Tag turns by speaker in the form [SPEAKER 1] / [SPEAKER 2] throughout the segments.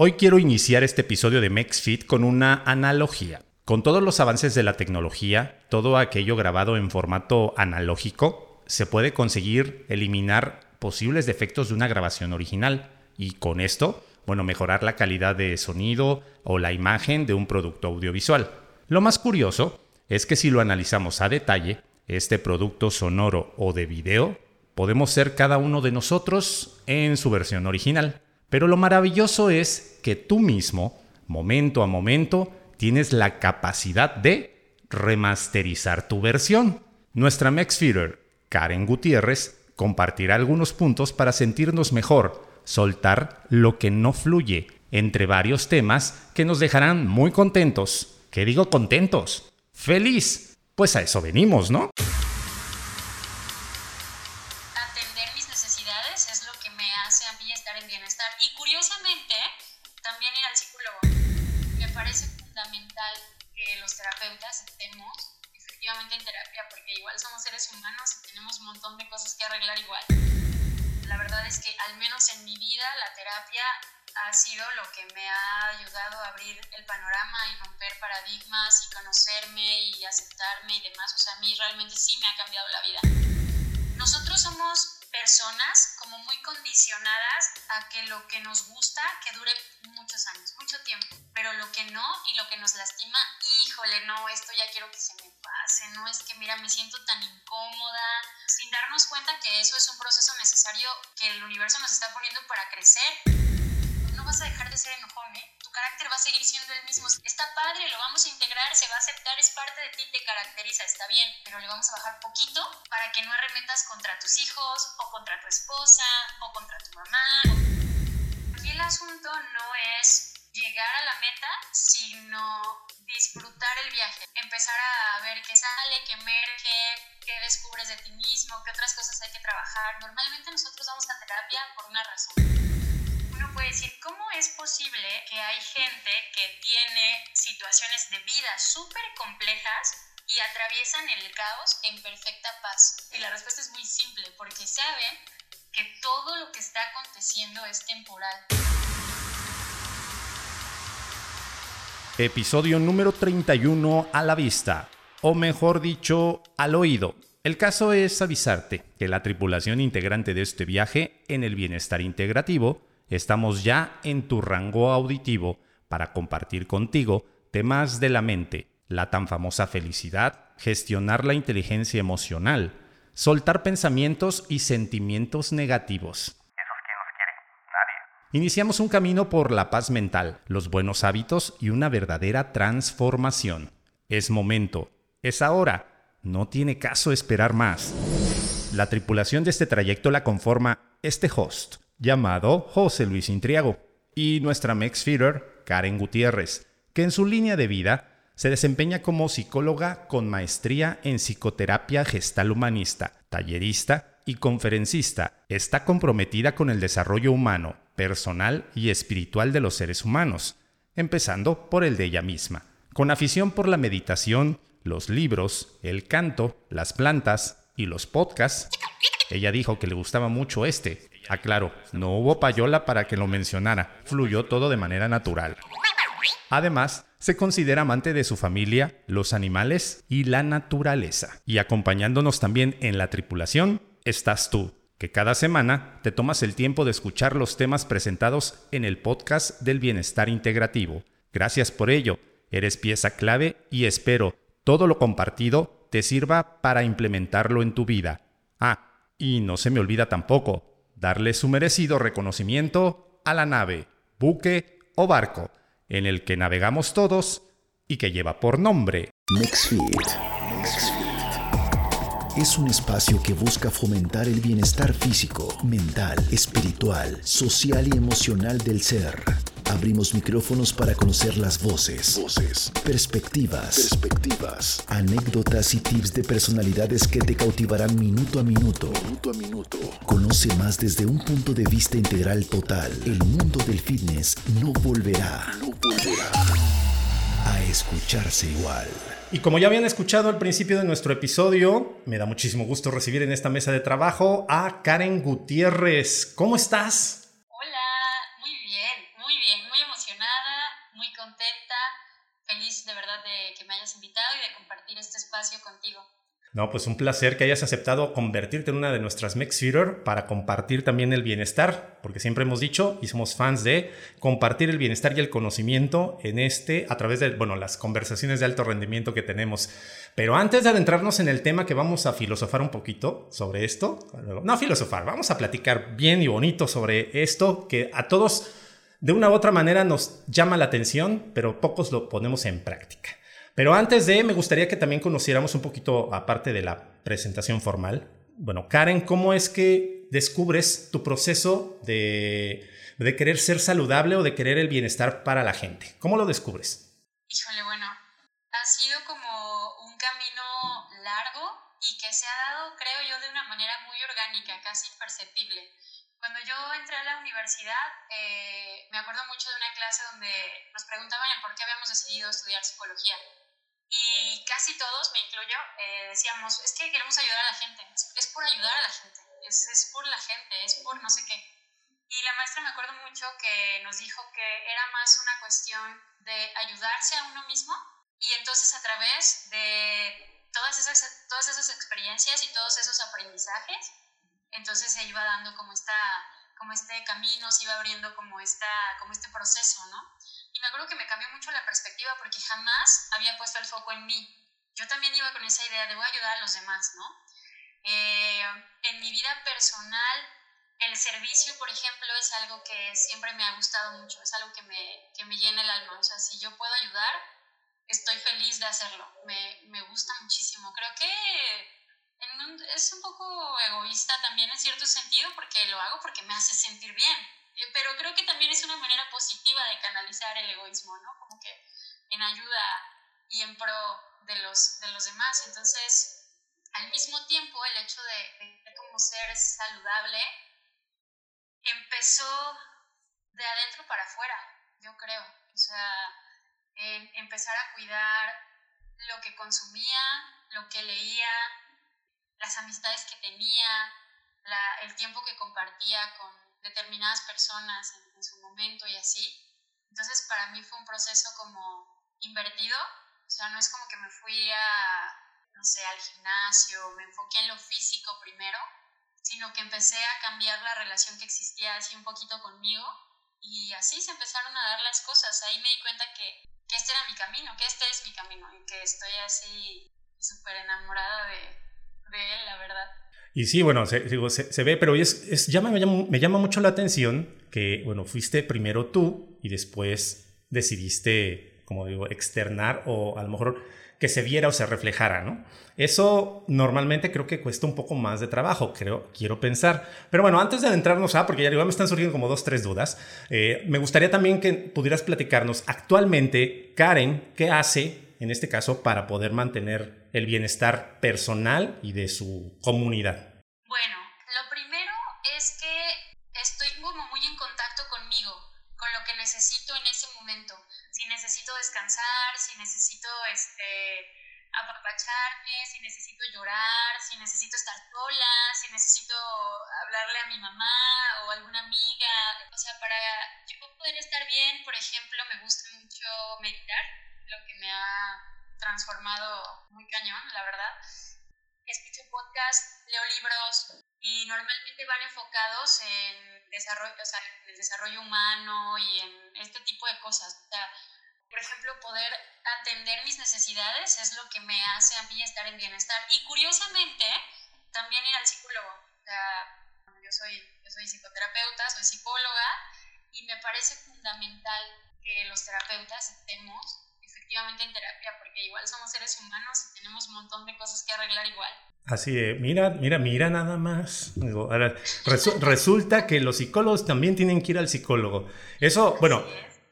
[SPEAKER 1] Hoy quiero iniciar este episodio de MexFit con una analogía. Con todos los avances de la tecnología, todo aquello grabado en formato analógico, se puede conseguir eliminar posibles defectos de una grabación original y con esto, bueno, mejorar la calidad de sonido o la imagen de un producto audiovisual. Lo más curioso es que si lo analizamos a detalle, este producto sonoro o de video, podemos ser cada uno de nosotros en su versión original. Pero lo maravilloso es que tú mismo, momento a momento, tienes la capacidad de remasterizar tu versión. Nuestra Mexfeeder, Karen Gutiérrez, compartirá algunos puntos para sentirnos mejor, soltar lo que no fluye, entre varios temas que nos dejarán muy contentos. ¿Qué digo contentos? ¡Feliz! Pues a eso venimos, ¿no?
[SPEAKER 2] Montón de cosas que arreglar igual. La verdad es que al menos en mi vida la terapia ha sido lo que me ha ayudado a abrir el panorama y romper paradigmas y conocerme y aceptarme y demás. O sea, a mí realmente sí me ha cambiado la vida. Nosotros somos personas como muy condicionadas a que lo que nos gusta que dure muchos años, mucho tiempo, pero lo que no y lo que nos lastima, híjole, no, esto ya quiero que se me pase, no es que mira, me siento tan incómoda, sin darnos cuenta que eso es un proceso necesario que el universo nos está poniendo para crecer vas a dejar de ser enojón, ¿eh? Carácter va a seguir siendo el mismo. Está padre, lo vamos a integrar, se va a aceptar, es parte de ti, te caracteriza, está bien, pero le vamos a bajar poquito para que no arremetas contra tus hijos o contra tu esposa o contra tu mamá. Aquí el asunto no es llegar a la meta, sino disfrutar el viaje, empezar a ver qué sale, qué emerge, qué descubres de ti mismo, qué otras cosas hay que trabajar. Normalmente nosotros vamos a terapia por una razón puede decir, ¿cómo es posible que hay gente que tiene situaciones de vida súper complejas y atraviesan el caos en perfecta paz? Y la respuesta es muy simple, porque saben que todo lo que está aconteciendo es temporal.
[SPEAKER 1] Episodio número 31 a la vista, o mejor dicho, al oído. El caso es avisarte que la tripulación integrante de este viaje en el bienestar integrativo estamos ya en tu rango auditivo para compartir contigo temas de la mente, la tan famosa felicidad, gestionar la inteligencia emocional, soltar pensamientos y sentimientos negativos.
[SPEAKER 3] ¿Esos quién los quiere? Nadie.
[SPEAKER 1] Iniciamos un camino por la paz mental, los buenos hábitos y una verdadera transformación. Es momento, es ahora, no tiene caso esperar más. La tripulación de este trayecto la conforma este host, llamado José Luis Intriago, y nuestra Mex Feeder, Karen Gutiérrez, que en su línea de vida se desempeña como psicóloga con maestría en psicoterapia gestal humanista, tallerista y conferencista. Está comprometida con el desarrollo humano, personal y espiritual de los seres humanos, empezando por el de ella misma. Con afición por la meditación, los libros, el canto, las plantas y los podcasts, ella dijo que le gustaba mucho este, Aclaro, no hubo payola para que lo mencionara, fluyó todo de manera natural. Además, se considera amante de su familia, los animales y la naturaleza. Y acompañándonos también en la tripulación estás tú, que cada semana te tomas el tiempo de escuchar los temas presentados en el podcast del bienestar integrativo. Gracias por ello, eres pieza clave y espero todo lo compartido te sirva para implementarlo en tu vida. Ah, y no se me olvida tampoco, darle su merecido reconocimiento a la nave, buque o barco en el que navegamos todos y que lleva por nombre
[SPEAKER 4] MixFit. Es un espacio que busca fomentar el bienestar físico, mental, espiritual, social y emocional del ser Abrimos micrófonos para conocer las voces, voces, perspectivas, perspectivas, anécdotas y tips de personalidades que te cautivarán minuto a minuto. Minuto a minuto. Conoce más desde un punto de vista integral total. El mundo del fitness no volverá, no volverá a escucharse igual.
[SPEAKER 1] Y como ya habían escuchado al principio de nuestro episodio, me da muchísimo gusto recibir en esta mesa de trabajo a Karen Gutiérrez. ¿Cómo estás?
[SPEAKER 2] muy contenta, feliz de verdad de que me hayas invitado y de compartir este
[SPEAKER 1] No, pues un placer que hayas aceptado convertirte en una de nuestras Mex para compartir también el bienestar, porque siempre hemos dicho y somos fans de compartir el bienestar y el conocimiento en este a través de, bueno, las conversaciones de alto rendimiento que tenemos. Pero antes de adentrarnos en el tema que vamos a filosofar un poquito sobre esto, no filosofar, vamos a platicar bien y bonito sobre esto que a todos de una u otra manera nos llama la atención, pero pocos lo ponemos en práctica. Pero antes de, me gustaría que también conociéramos un poquito, aparte de la presentación formal, bueno, Karen, ¿cómo es que descubres tu proceso de, de querer ser saludable o de querer el bienestar para la gente? ¿Cómo lo descubres?
[SPEAKER 2] Híjole, bueno, ha sido como un camino largo y que se ha dado, creo yo, de una manera muy orgánica, casi imperceptible. Cuando yo entré a la universidad, eh, me acuerdo mucho de una clase donde nos preguntaban por qué habíamos decidido estudiar psicología. Y casi todos, me incluyo, eh, decíamos, es que queremos ayudar a la gente, es, por ayudar a la gente, es, es, por la gente, es por no sé qué. Y la maestra me acuerdo mucho que nos dijo que era más una cuestión de ayudarse a uno mismo y entonces a través de todas esas, todas esas experiencias y todos esos aprendizajes, entonces se iba dando como, esta, como este camino, se iba abriendo como, esta, como este proceso, ¿no? Y me acuerdo que me cambió mucho la perspectiva porque jamás había puesto el foco en mí. Yo también iba con esa idea de voy a ayudar a los demás, ¿no? Eh, en mi vida personal, el servicio, por ejemplo, es algo que siempre me ha gustado mucho, es algo que me, que me llena el alma. O sea, si yo puedo ayudar, estoy feliz de hacerlo. Me, me gusta muchísimo. Creo que es un poco egoísta también en cierto sentido porque lo hago porque me hace sentir bien pero creo que también es una manera positiva de canalizar el egoísmo, ¿no? Como que en ayuda y en pro de los, de los demás. Entonces, al mismo tiempo, el hecho de, de como ser saludable empezó de adentro para afuera, yo creo. O sea, en empezar a cuidar lo que consumía, lo que leía, las amistades que tenía, la, el tiempo que compartía con determinadas personas en, su momento y así. Entonces para mí fue un proceso como invertido, o sea, no es como que me fui a, no sé, al gimnasio, me enfoqué en lo físico primero, sino que empecé a cambiar la relación que existía así un poquito conmigo y así se empezaron a dar las cosas. Ahí me di cuenta que, que este era mi camino, que este es mi camino y que estoy así súper enamorada de, de él, la verdad.
[SPEAKER 1] Y sí, bueno, se, se, ve, pero es, es llama, me, llama, me, llama, mucho la atención que, bueno, fuiste primero tú y después decidiste, como digo, externar o a lo mejor que se viera o se reflejara, ¿no? Eso normalmente creo que cuesta un poco más de trabajo, creo, quiero pensar. Pero bueno, antes de adentrarnos a, porque ya me están surgiendo como dos, tres dudas, eh, me gustaría también que pudieras platicarnos actualmente, Karen, ¿qué hace en este caso para poder mantener el bienestar personal y de su comunidad?
[SPEAKER 2] Bueno, lo primero es que estoy como muy en contacto conmigo, con lo que necesito en ese momento. Si necesito descansar, si necesito este, apapacharme, si necesito llorar, si necesito estar sola, si necesito hablarle a mi mamá o alguna amiga. O sea, para yo poder estar bien, por ejemplo, me gusta mucho meditar, lo que me ha transformado muy cañón, la verdad escucho podcast, leo libros y normalmente van enfocados en, desarrollo, o sea, en el desarrollo humano y en este tipo de cosas. O sea, por ejemplo, poder atender mis necesidades es lo que me hace a mí estar en bienestar. Y curiosamente, también ir al psicólogo. O sea, yo soy, yo soy psicoterapeuta, soy psicóloga y me parece fundamental que los terapeutas estemos efectivamente en terapia, porque igual somos seres humanos y tenemos un montón de cosas que arreglar igual.
[SPEAKER 1] Así de, mira, mira, mira nada más. resulta que los psicólogos también tienen que ir al psicólogo. Eso, bueno,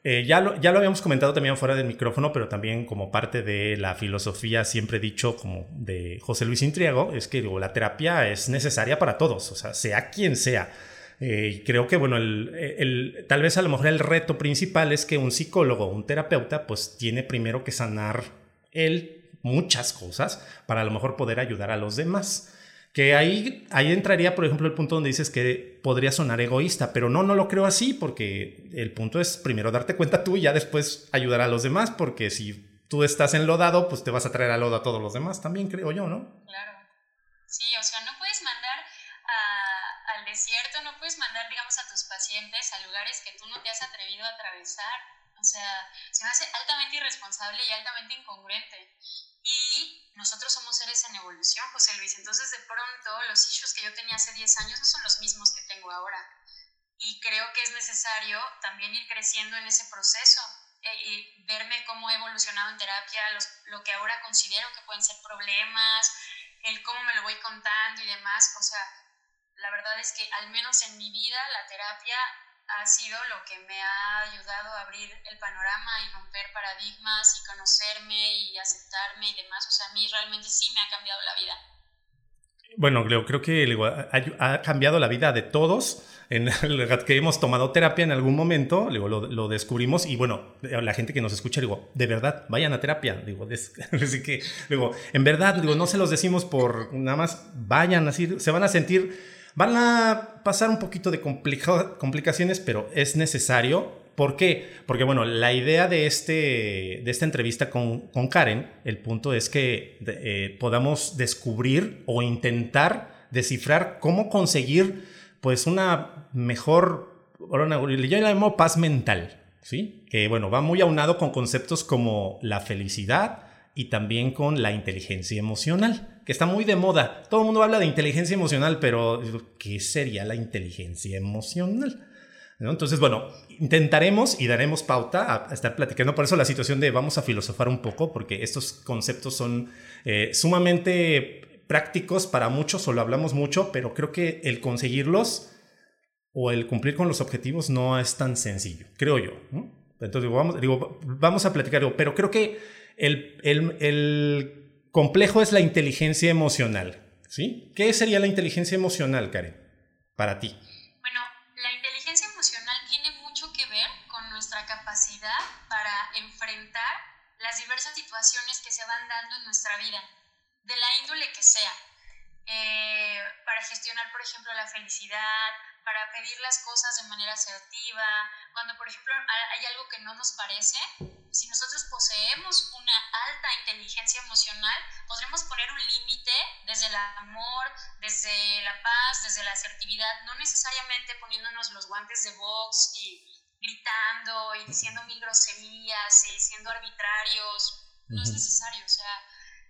[SPEAKER 1] eh, ya, lo, ya lo habíamos comentado también fuera del micrófono, pero también como parte de la filosofía siempre dicho como de José Luis Intriago, es que la terapia es necesaria para todos, o sea, sea quien sea. Eh, creo que, bueno, el, tal vez a lo mejor el reto principal es que un psicólogo, un terapeuta, pues tiene primero que sanar él muchas cosas para a lo mejor poder ayudar a los demás. Que ahí, ahí entraría, por ejemplo, el punto donde dices que podría sonar egoísta, pero no, no lo creo así, porque el punto es primero darte cuenta tú y ya después ayudar a los demás, porque si tú estás enlodado, pues te vas a traer a lodo a todos los demás, también creo yo, ¿no?
[SPEAKER 2] Claro. Sí, o sea, no al desierto, no puedes mandar, digamos, a tus pacientes a lugares que tú no te has atrevido a atravesar. O sea, se me hace altamente irresponsable y altamente incongruente. Y nosotros somos seres en evolución, José Luis. Entonces, de pronto, los issues que yo tenía hace 10 años no son los mismos que tengo ahora. Y creo que es necesario también ir creciendo en ese proceso eh, y verme cómo he evolucionado en terapia, lo que ahora considero que pueden ser problemas, el cómo me lo voy contando y demás. O sea, la verdad es que al menos en mi vida la terapia ha sido lo que me ha ayudado a abrir el panorama y romper paradigmas y conocerme y aceptarme y demás. O sea, a mí realmente sí me ha cambiado la vida.
[SPEAKER 1] Bueno, creo, que ha, cambiado la vida de todos. En que hemos tomado terapia en algún momento, digo, lo, descubrimos y bueno, la gente que nos escucha, digo, de verdad, vayan a terapia. Digo, así que, digo, en verdad, digo, no se los decimos por nada más, vayan así, se van a sentir Van a pasar un poquito de complicaciones, pero es necesario. ¿Por qué? Porque, bueno, la idea de, este, de esta entrevista con, Karen, el punto es que eh, podamos descubrir o intentar descifrar cómo conseguir, pues, una mejor, yo la llamo paz mental, ¿sí? Que, bueno, va muy aunado con conceptos como la felicidad, y también con la inteligencia emocional, que está muy de moda. Todo el mundo habla de inteligencia emocional, pero ¿qué sería la inteligencia emocional? Entonces, bueno, intentaremos y daremos pauta a, estar platicando. Por eso la situación de vamos a filosofar un poco, porque estos conceptos son eh, sumamente prácticos para muchos o lo hablamos mucho, pero creo que el conseguirlos o el cumplir con los objetivos no es tan sencillo, creo yo. Entonces, vamos, digo, vamos a platicar, pero creo que el, complejo es la inteligencia emocional. ¿sí? ¿Qué sería la inteligencia emocional, Karen, para ti?
[SPEAKER 2] Bueno, la inteligencia emocional tiene mucho que ver con nuestra capacidad para enfrentar las diversas situaciones que se van dando en nuestra vida, de la índole que sea. Eh, para gestionar, por ejemplo, la felicidad, para pedir las cosas de manera asertiva, cuando, por ejemplo, hay algo que no nos parece, si nosotros poseemos una alta inteligencia emocional, podremos poner un límite desde el amor, desde la paz, desde la asertividad, no necesariamente poniéndonos los guantes de box y gritando y diciendo mil groserías y siendo arbitrarios. No es necesario, o sea,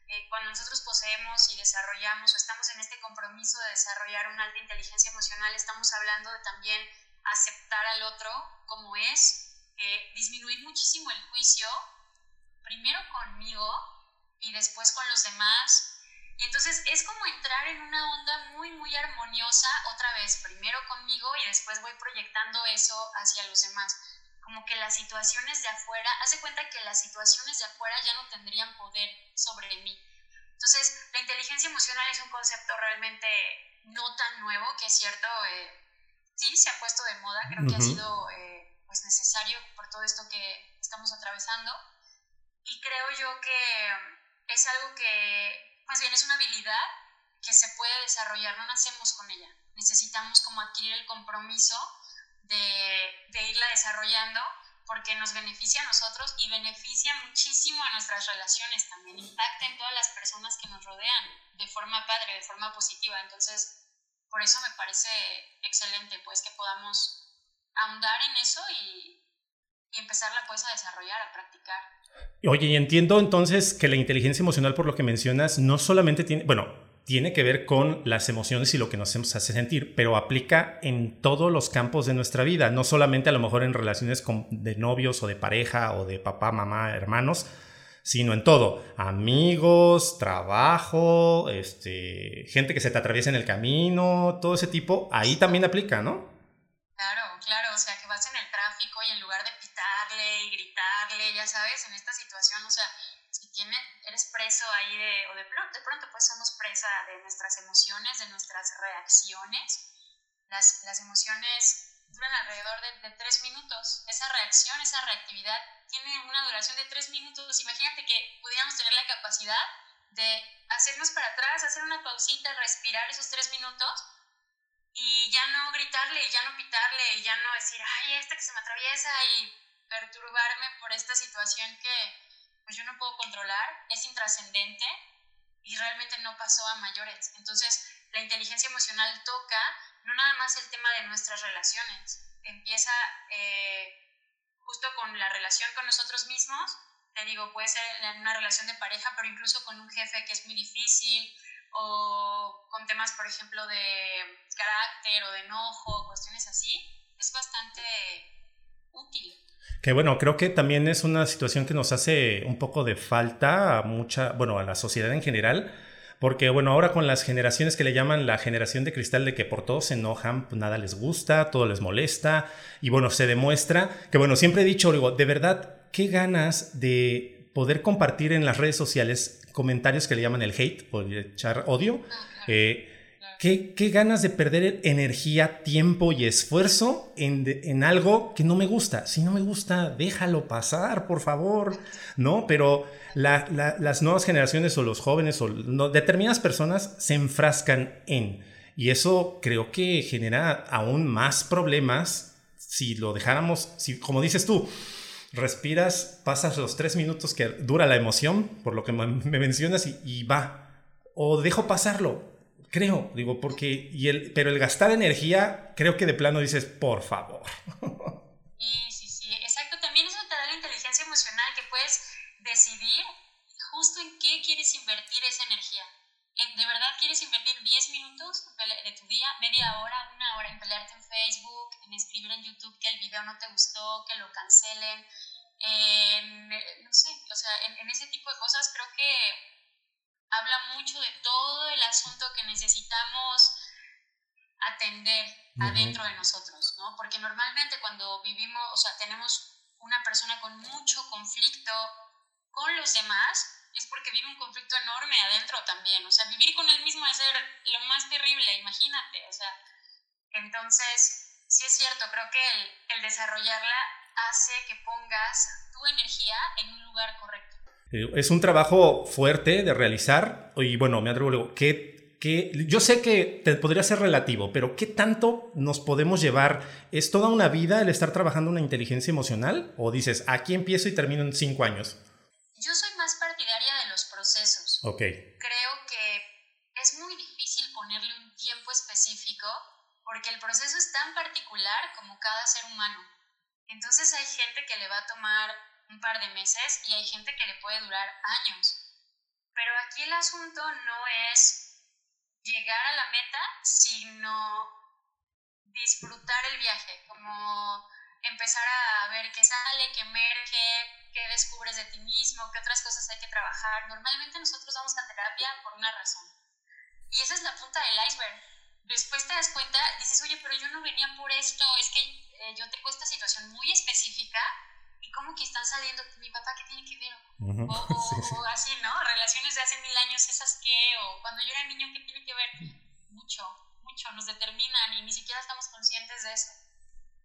[SPEAKER 2] eh, cuando nosotros poseemos y desarrollamos o estamos en este compromiso de desarrollar una alta inteligencia emocional, estamos hablando de también aceptar al otro como es, eh, disminuir muchísimo el juicio, primero conmigo y después con los demás. Y entonces es como entrar en una onda muy, muy armoniosa, otra vez, primero conmigo y después voy proyectando eso hacia los demás. Como que las situaciones de afuera, haz de cuenta que las situaciones de afuera ya no tendrían poder sobre mí. Entonces, la inteligencia emocional es un concepto realmente no tan nuevo, que es cierto, eh, sí se ha puesto de moda, creo que ha sido eh, pues necesario por todo esto que estamos atravesando. Y creo yo que es algo que, más bien, es una habilidad que se puede desarrollar, no nacemos con ella. Necesitamos como adquirir el compromiso de, de irla desarrollando porque nos beneficia a nosotros y beneficia muchísimo a nuestras relaciones también, impacta en todas las personas que nos rodean de forma padre, de forma positiva. Entonces, por eso me parece excelente pues que podamos ahondar en eso y, empezarla pues a desarrollar, a practicar.
[SPEAKER 1] Oye, y entiendo entonces que la inteligencia emocional, por lo que mencionas, no solamente tiene, bueno, tiene que ver con las emociones y lo que nos hace sentir, pero aplica en todos los campos de nuestra vida, no solamente a lo mejor en relaciones de novios o de pareja o de papá, mamá, hermanos, sino en todo, amigos, trabajo, este, gente que se te atraviesa en el camino, todo ese tipo, ahí también aplica, ¿no?
[SPEAKER 2] Claro, claro, o sea, que vas en el tráfico y en lugar de pitarle y gritarle, ya sabes, en esta situación, o sea, si tienes, eres preso ahí de, o de pronto, de pronto pues somos presa de nuestras emociones, de nuestras reacciones. Las, las emociones duran alrededor de, de, tres minutos. Esa reacción, esa reactividad tiene una duración de tres minutos. Imagínate que pudiéramos tener la capacidad de hacernos para atrás, hacer una pausita, respirar esos tres minutos y ya no gritarle, ya no pitarle, ya no decir, ay, esta que se me atraviesa y perturbarme por esta situación que pues yo no puedo controlar, es intrascendente y realmente no pasó a mayores. Entonces, la inteligencia emocional toca no nada más el tema de nuestras relaciones, empieza eh, justo con la relación con nosotros mismos, te digo, puede ser en una relación de pareja, pero incluso con un jefe que es muy difícil, o con temas, por ejemplo, de carácter o de enojo, cuestiones así, es bastante útil.
[SPEAKER 1] Que bueno, creo que también es una situación que nos hace un poco de falta a mucha, bueno, a la sociedad en general, porque bueno, ahora con las generaciones que le llaman la generación de cristal de que por todo se enojan, pues nada les gusta, todo les molesta, y bueno, se demuestra que bueno, siempre he dicho, digo, de verdad, qué ganas de poder compartir en las redes sociales comentarios que le llaman el hate, o echar odio. Eh, ¿Qué, ganas de perder energía, tiempo y esfuerzo en, algo que no me gusta. Si no me gusta, déjalo pasar, por favor. ¿No? Pero las nuevas generaciones o los jóvenes o determinadas personas se enfrascan en. Y eso creo que genera aún más problemas si lo dejáramos, si, como dices tú, respiras, pasas los tres minutos que dura la emoción, por lo que me mencionas, y, y va. O dejo pasarlo, Creo, digo, porque, y el, pero el gastar energía, creo que de plano dices, por favor.
[SPEAKER 2] Sí, sí, sí, exacto. También eso te da la inteligencia emocional que puedes decidir justo en qué quieres invertir esa energía. ¿De verdad quieres invertir 10 minutos de tu día, media hora, una hora en pelearte en Facebook, en escribir en YouTube que el video no te gustó, que lo cancelen? En, no sé, o sea, en ese tipo de cosas creo que habla mucho de todo el asunto que necesitamos atender adentro de nosotros, ¿no? Porque normalmente cuando vivimos, o sea, tenemos una persona con mucho conflicto con los demás, es porque vive un conflicto enorme adentro también, o sea, vivir con él mismo es ser lo más terrible, imagínate, o sea, entonces, sí es cierto, creo que el, el desarrollarla hace que pongas tu energía en un lugar correcto.
[SPEAKER 1] Eh, es un trabajo fuerte de realizar y bueno, me atrevo luego, ¿qué, qué, yo sé que te podría ser relativo, pero ¿qué tanto nos podemos llevar? ¿Es toda una vida el estar trabajando una inteligencia emocional? ¿O dices, aquí empiezo y termino en cinco años?
[SPEAKER 2] Yo soy más partidaria de los procesos.
[SPEAKER 1] Ok.
[SPEAKER 2] Creo que es muy difícil ponerle un tiempo específico porque el proceso es tan particular como cada ser humano. Entonces hay gente que le va a tomar un par de meses y hay gente que le puede durar años. Pero aquí el asunto no es llegar a la meta, sino disfrutar el viaje, como empezar a ver qué sale, qué emerge, qué descubres de ti mismo, qué otras cosas hay que trabajar. Normalmente nosotros vamos a terapia por una razón. Y esa es la punta del iceberg. Después te das cuenta, dices, oye, pero yo no venía por esto, es que eh, yo tengo esta situación muy específica ¿y cómo que están saliendo? Mi papá, ¿qué tiene que ver? o, así, ¿no? Relaciones de hace mil años, esas qué, o cuando yo era niño, ¿qué tiene que ver? Mucho, mucho, nos determinan y ni siquiera estamos conscientes de eso,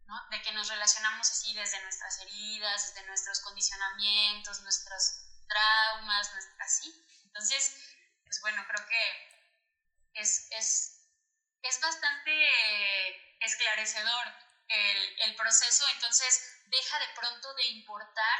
[SPEAKER 2] ¿no? De que nos relacionamos así desde nuestras heridas, desde nuestros condicionamientos, nuestros traumas, así. Entonces, pues bueno, creo que es, es, es bastante esclarecedor el, el proceso, entonces deja de pronto de importar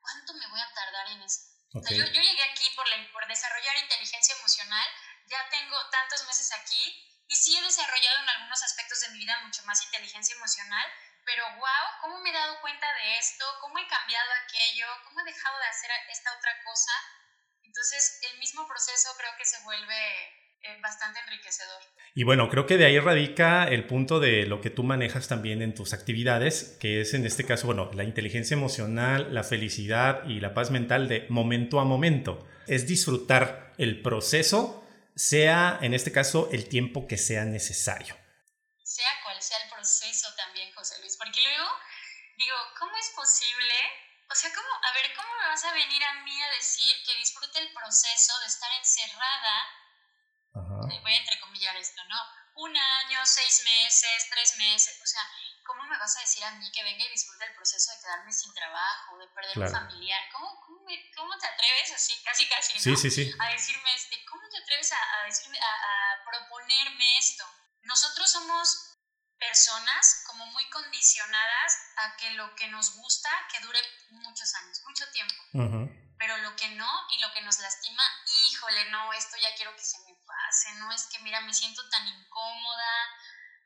[SPEAKER 2] cuánto me voy a tardar en eso. yo, yo, llegué aquí por, por desarrollar inteligencia emocional, ya tengo tantos meses aquí y sí he desarrollado en algunos aspectos de mi vida mucho más inteligencia emocional, pero wow, ¿cómo me he dado cuenta de esto? ¿Cómo he cambiado aquello? ¿Cómo he dejado de hacer esta otra cosa? Entonces, el mismo proceso creo que se vuelve bastante enriquecedor.
[SPEAKER 1] Y bueno, creo que de ahí radica el punto de lo que tú manejas también en tus actividades, que es en este caso, bueno, la inteligencia emocional, la felicidad y la paz mental de momento a momento. Es disfrutar el proceso, sea en este caso el tiempo que sea necesario.
[SPEAKER 2] Sea cual sea el proceso también, José Luis, porque luego digo, ¿cómo es posible? O sea, ¿cómo, a ver, ¿cómo me vas a venir a mí a decir que disfrute el proceso de estar encerrada voy a entrecomillar esto, ¿no? Un año, seis meses, tres meses, o sea, ¿cómo me vas a decir a mí que venga y disfrute el proceso de quedarme sin trabajo, de perder un familiar? ¿Cómo, cómo, ¿cómo te atreves así, casi casi,
[SPEAKER 1] sí, sí, sí.
[SPEAKER 2] a decirme, este, ¿cómo te atreves a, decirme, a proponerme esto? Nosotros somos personas como muy condicionadas a que lo que nos gusta que dure muchos años, mucho tiempo. Pero lo que no y lo que nos lastima, híjole, no, esto ya quiero que se me no es que mira, me siento tan incómoda,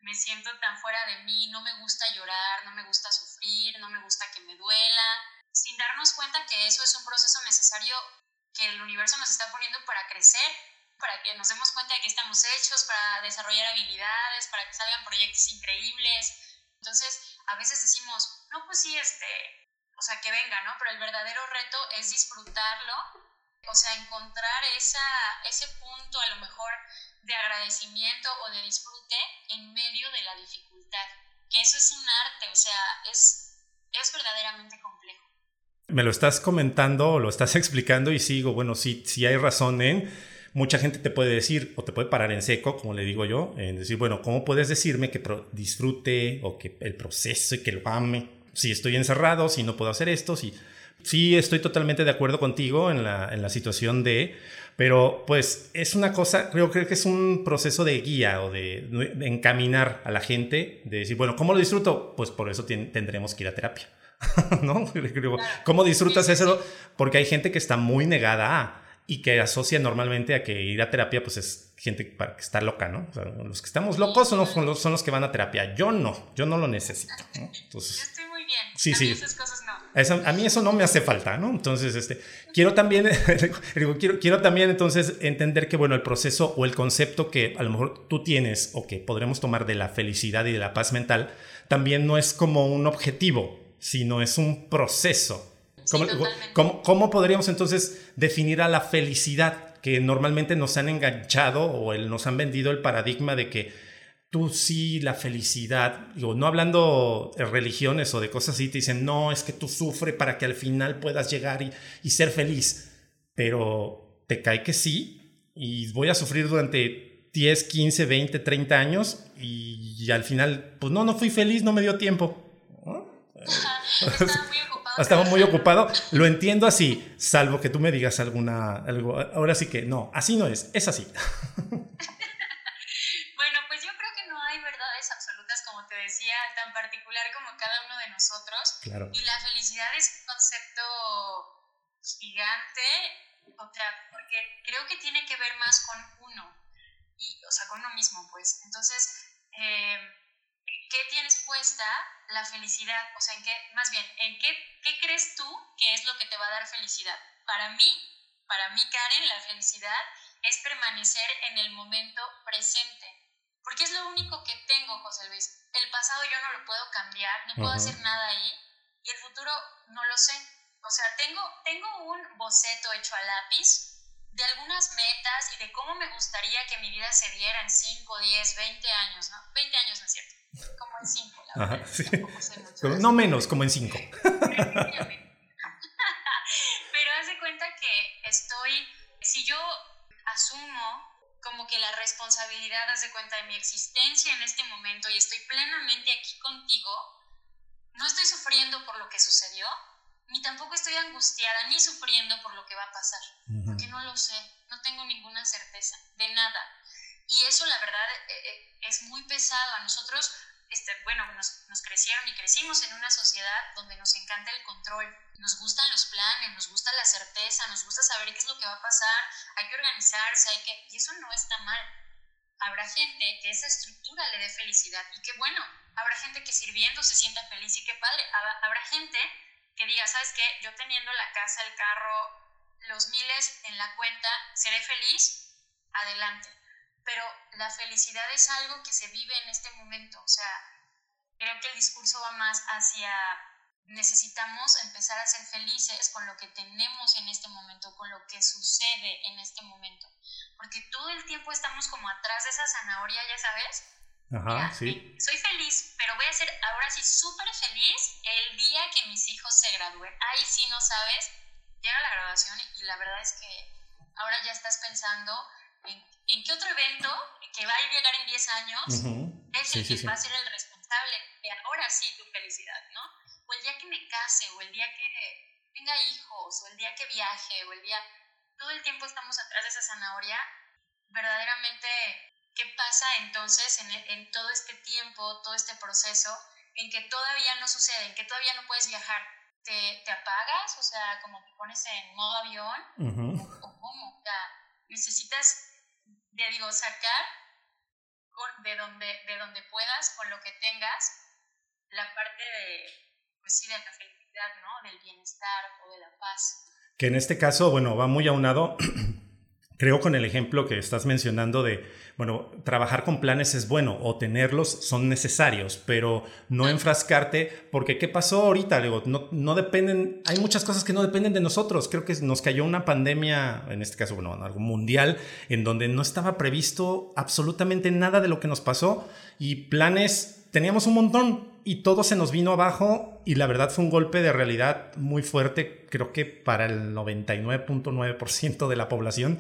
[SPEAKER 2] me siento tan fuera de mí, no me gusta llorar, no me gusta sufrir, no me gusta que me duela, sin darnos cuenta que eso es un proceso necesario que el universo nos está poniendo para crecer para que nos demos cuenta de que estamos hechos, para desarrollar habilidades, para que salgan proyectos increíbles. Entonces, a veces decimos, no, pues sí, este, o sea, que venga, ¿no? Pero el verdadero reto es disfrutarlo, o sea, encontrar esa, ese punto a lo mejor de agradecimiento o de disfrute en medio de la dificultad. Que eso es un arte, o sea, es, es verdaderamente complejo.
[SPEAKER 1] Me lo estás comentando, lo estás explicando y sigo, bueno, sí, sí hay razón en mucha gente te puede decir o te puede parar en seco, como le digo yo, en decir, bueno, ¿cómo puedes decirme que disfrute o que el proceso y que lo ame? Si estoy encerrado, si no puedo hacer esto, si... Sí, estoy totalmente de acuerdo contigo en la, en la situación de, pero pues es una cosa, creo, creo que es un proceso de guía o de, encaminar a la gente, de decir, bueno, ¿cómo lo disfruto? Pues por eso tendremos que ir a terapia, ¿no? ¿Cómo disfrutas eso? Porque hay gente que está muy negada a y que asocia normalmente a que ir a terapia pues es gente que está loca, ¿no? O sea, los que estamos locos son los, son los, que van a terapia. Yo no, yo no lo necesito.
[SPEAKER 2] Entonces, bien.
[SPEAKER 1] Sí,
[SPEAKER 2] a
[SPEAKER 1] sí.
[SPEAKER 2] Mí esas cosas no.
[SPEAKER 1] a mí eso no me hace falta, ¿no? Entonces, este, quiero también, quiero, quiero también entonces entender que, bueno, el proceso o el concepto que a lo mejor tú tienes o que podremos tomar de la felicidad y de la paz mental, también no es como un objetivo, sino es un proceso ¿Cómo, podríamos entonces definir a la felicidad que normalmente nos han enganchado o nos han vendido el paradigma de que tú sí, la felicidad, digo, no hablando de religiones o de cosas así, te dicen, no, es que tú sufres para que al final puedas llegar y, y ser feliz, pero te cae que sí y voy a sufrir durante 10, 15, 20, 30 años y, al final, pues no, no fui feliz, no me dio tiempo. estaba muy ocupado. Lo entiendo así, salvo que tú me digas alguna, algo. Ahora sí que no, así no es, es así.
[SPEAKER 2] bueno, pues yo creo que no hay verdades absolutas, como te decía, tan particular como cada uno de nosotros.
[SPEAKER 1] Claro.
[SPEAKER 2] Y la felicidad es un concepto gigante, o sea, porque creo que tiene que ver más con uno, y, o sea, con uno mismo, pues. Entonces, eh, ¿qué tienes puesta la felicidad? O sea, ¿en qué, más bien, ¿en qué, qué crees tú que es lo que te va a dar felicidad? Para mí, para mí, Karen, la felicidad es permanecer en el momento presente. Porque es lo único que tengo, José Luis. El pasado yo no lo puedo cambiar, no puedo hacer nada ahí. Y el futuro no lo sé. O sea, tengo, tengo un boceto hecho a lápiz de algunas metas y de cómo me gustaría que mi vida se viera en 5, 10, 20 años, ¿no? 20 años no es cierto como en cinco, la verdad.
[SPEAKER 1] No menos, como en cinco.
[SPEAKER 2] Pero haz de cuenta que estoy, si yo asumo como que la responsabilidad, haz de cuenta de mi existencia en este momento y estoy plenamente aquí contigo, no estoy sufriendo por lo que sucedió, ni tampoco estoy angustiada ni sufriendo por lo que va a pasar, porque no lo sé, no tengo ninguna certeza de nada. Y eso, la verdad, eh, eh, es muy pesado. A nosotros, este, bueno, nos, nos, crecieron y crecimos en una sociedad donde nos encanta el control. Nos gustan los planes, nos gusta la certeza, nos gusta saber qué es lo que va a pasar, hay que organizarse, hay que... Y eso no está mal. Habrá gente que esa estructura le dé felicidad y qué bueno. Habrá gente que sirviendo se sienta feliz y qué padre. Habrá gente que diga, ¿sabes qué? Yo teniendo la casa, el carro, los miles en la cuenta, seré feliz. Adelante pero la felicidad es algo que se vive en este momento. O sea, creo que el discurso va más hacia necesitamos empezar a ser felices con lo que tenemos en este momento, con lo que sucede en este momento. Porque todo el tiempo estamos como atrás de esa zanahoria, ya sabes.
[SPEAKER 1] Ajá, sí.
[SPEAKER 2] Soy feliz, pero voy a ser ahora sí súper feliz el día que mis hijos se gradúen. Ahí sí no sabes, llega la graduación y la verdad es que ahora ya estás pensando en, qué otro evento que va a llegar en 10 años es el que va a ser el responsable de ahora sí tu felicidad, ¿no? O el día que me case, o el día que, tenga hijos, o el día que viaje, o el día, todo el tiempo estamos atrás de esa zanahoria, verdaderamente, ¿qué pasa entonces en, en todo este tiempo, todo este proceso, en que todavía no sucede, en que todavía no puedes viajar? ¿Te, te apagas? O sea, como te pones en modo avión? O sea, necesitas, te digo, sacar con, de, donde, de donde puedas, con lo que tengas, la parte de, pues sí, de la felicidad, ¿no? Del bienestar o de la paz.
[SPEAKER 1] Que en este caso, bueno, va muy aunado Creo con el ejemplo que estás mencionando de, bueno, trabajar con planes es bueno o tenerlos son necesarios, pero no enfrascarte porque ¿qué pasó ahorita? Digo, no, no dependen, hay muchas cosas que no dependen de nosotros. Creo que nos cayó una pandemia, en este caso, bueno, algo mundial, en donde no estaba previsto absolutamente nada de lo que nos pasó y planes teníamos un montón y todo se nos vino abajo y la verdad fue un golpe de realidad muy fuerte, creo que para el 99.9% de la población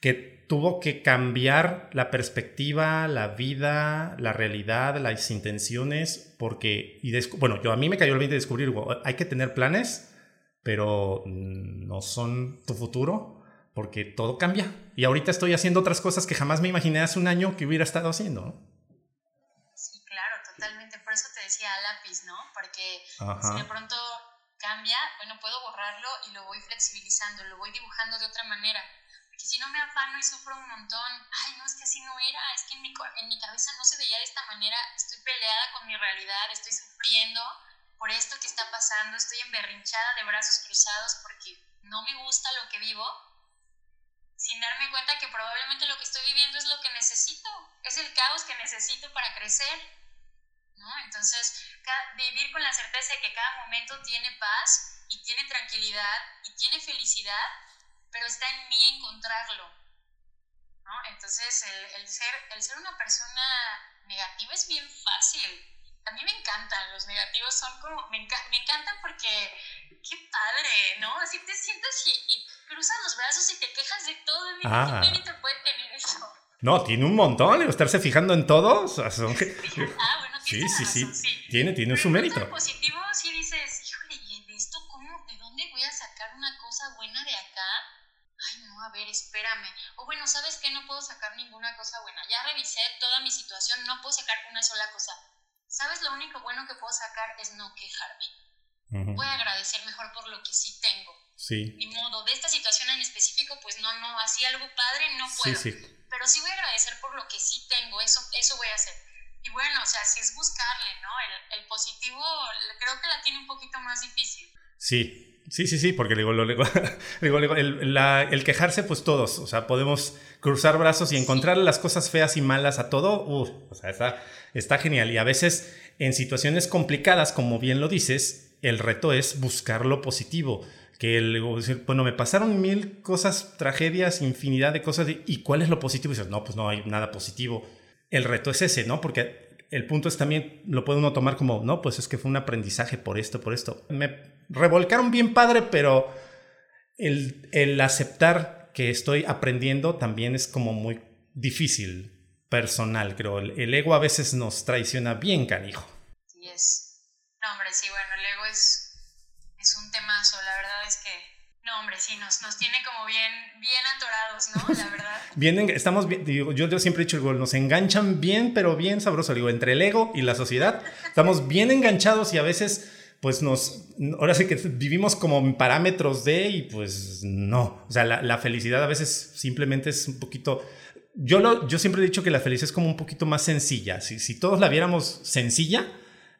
[SPEAKER 1] que tuvo que cambiar la perspectiva, la vida, la realidad, las intenciones, porque, y bueno, yo a mí me cayó el 20 de descubrir, hay que tener planes, pero no son tu futuro, porque todo cambia. Y ahorita estoy haciendo otras cosas que jamás me imaginé hace un año que hubiera estado haciendo.
[SPEAKER 2] Sí, claro, totalmente. Por eso te decía lápiz, ¿no? Porque si de pronto cambia, bueno, puedo borrarlo y lo voy flexibilizando, lo voy dibujando de otra manera que si no me afano y sufro un montón, ay, no, es que así no era, es que en mi, en mi cabeza no se veía de esta manera, estoy peleada con mi realidad, estoy sufriendo por esto que está pasando, estoy emberrinchada de brazos cruzados porque no me gusta lo que vivo, sin darme cuenta que probablemente lo que estoy viviendo es lo que necesito, es el caos que necesito para crecer. ¿no? Entonces, vivir con la certeza de que cada momento tiene paz y tiene tranquilidad y tiene felicidad pero está en mí encontrarlo. ¿no? Entonces, el, el, ser, el ser una persona negativa es bien fácil. A mí me encantan, los negativos son como, me, me encantan porque, qué padre, ¿no? Así te sientas y, y cruzas los brazos y te quejas de todo. Ah. ¿Qué te puede tener eso?
[SPEAKER 1] No, tiene un montón, estarse fijando en todos.
[SPEAKER 2] ah, bueno,
[SPEAKER 1] sí, sí, sí, sí, Tiene, tiene su mérito.
[SPEAKER 2] positivo, sí dices, híjole, ¿y de esto cómo, de dónde voy a sacar una cosa buena de acá? ay, no, a ver, espérame. O bueno, ¿sabes qué? No puedo sacar ninguna cosa buena. Ya revisé toda mi situación, no puedo sacar una sola cosa. ¿Sabes? Lo único bueno que puedo sacar es no quejarme. Voy a agradecer mejor por lo que sí tengo.
[SPEAKER 1] Sí.
[SPEAKER 2] Ni modo, de esta situación en específico, pues no, no, así algo padre no puedo. Sí, sí. Pero sí voy a agradecer por lo que sí tengo, eso, eso voy a hacer. Y bueno, o sea, si es buscarle, ¿no? El, el positivo creo que la tiene un poquito más difícil.
[SPEAKER 1] Sí, Sí, sí, sí, porque digo, digo, el, el, quejarse, pues todos, o sea, podemos cruzar brazos y encontrar las cosas feas y malas a todo, o sea, está, está genial. Y a veces en situaciones complicadas, como bien lo dices, el reto es buscar lo positivo. Que el, bueno, me pasaron mil cosas, tragedias, infinidad de cosas, ¿y cuál es lo positivo? Y dices, no, pues no hay nada positivo. El reto es ese, ¿no? Porque el punto es también, lo puede uno tomar como, no, pues es que fue un aprendizaje por esto, por esto. Me revolcaron bien padre, pero el, el aceptar que estoy aprendiendo también es como muy difícil, personal, creo. El, el, ego a veces nos traiciona bien, canijo.
[SPEAKER 2] Sí es. No, hombre, sí, bueno, el ego es, es un temazo. La verdad es que no, hombre, sí, nos, nos tiene como bien, bien atorados, ¿no? La verdad. bien,
[SPEAKER 1] estamos bien, digo, yo, yo siempre he dicho, nos enganchan bien, pero bien sabroso, digo, entre el ego y la sociedad, estamos bien enganchados y a veces, pues nos, ahora sí que vivimos como en parámetros de y pues no, o sea, la, la felicidad a veces simplemente es un poquito... Yo, lo, yo siempre he dicho que la felicidad es como un poquito más sencilla. Si, si todos la viéramos sencilla,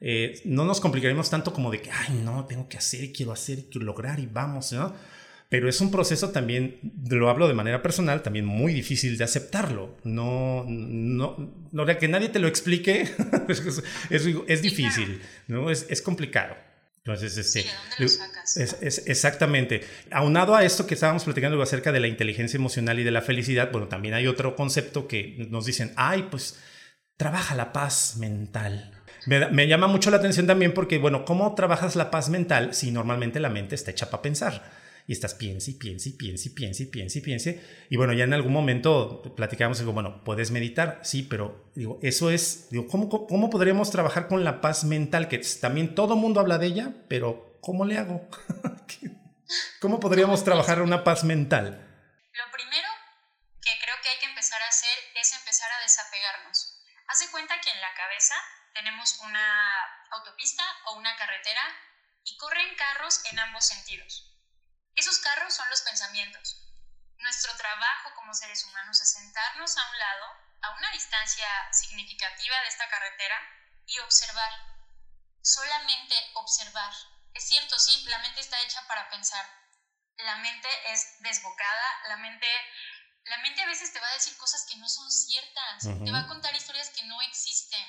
[SPEAKER 1] eh, no nos complicaríamos tanto como de que, ay, no, tengo que hacer y quiero hacer y quiero lograr y vamos, ¿no? pero es un proceso también, lo hablo de manera personal, también muy difícil de aceptarlo. No, no, no que nadie te lo explique, es, es, difícil, ¿no? Es, es complicado. Entonces, este,
[SPEAKER 2] Es,
[SPEAKER 1] es, exactamente. Aunado a esto que estábamos platicando acerca de la inteligencia emocional y de la felicidad, bueno, también hay otro concepto que nos dicen, ay, pues trabaja la paz mental. Me, me, llama mucho la atención también porque, bueno, ¿cómo trabajas la paz mental si normalmente la mente está hecha para pensar? Y estás piense y piense y piense y piense piense piense. Y bueno, ya en algún momento platicamos, digo, bueno, puedes meditar, sí, pero digo, eso es, digo, ¿cómo, cómo podríamos trabajar con la paz mental? Que también todo mundo habla de ella, pero ¿cómo le hago? ¿Cómo podríamos trabajar una paz mental?
[SPEAKER 2] Lo primero que creo que hay que empezar a hacer es empezar a desapegarnos. Haz de cuenta que en la cabeza tenemos una autopista o una carretera y corren carros en ambos sentidos. Esos carros son los pensamientos. Nuestro trabajo como seres humanos es sentarnos a un lado, a una distancia significativa de esta carretera y observar. Solamente observar. Es cierto, sí, la mente está hecha para pensar. La mente es desbocada, la mente la mente a veces te va a decir cosas que no son ciertas, te va a contar historias que no existen.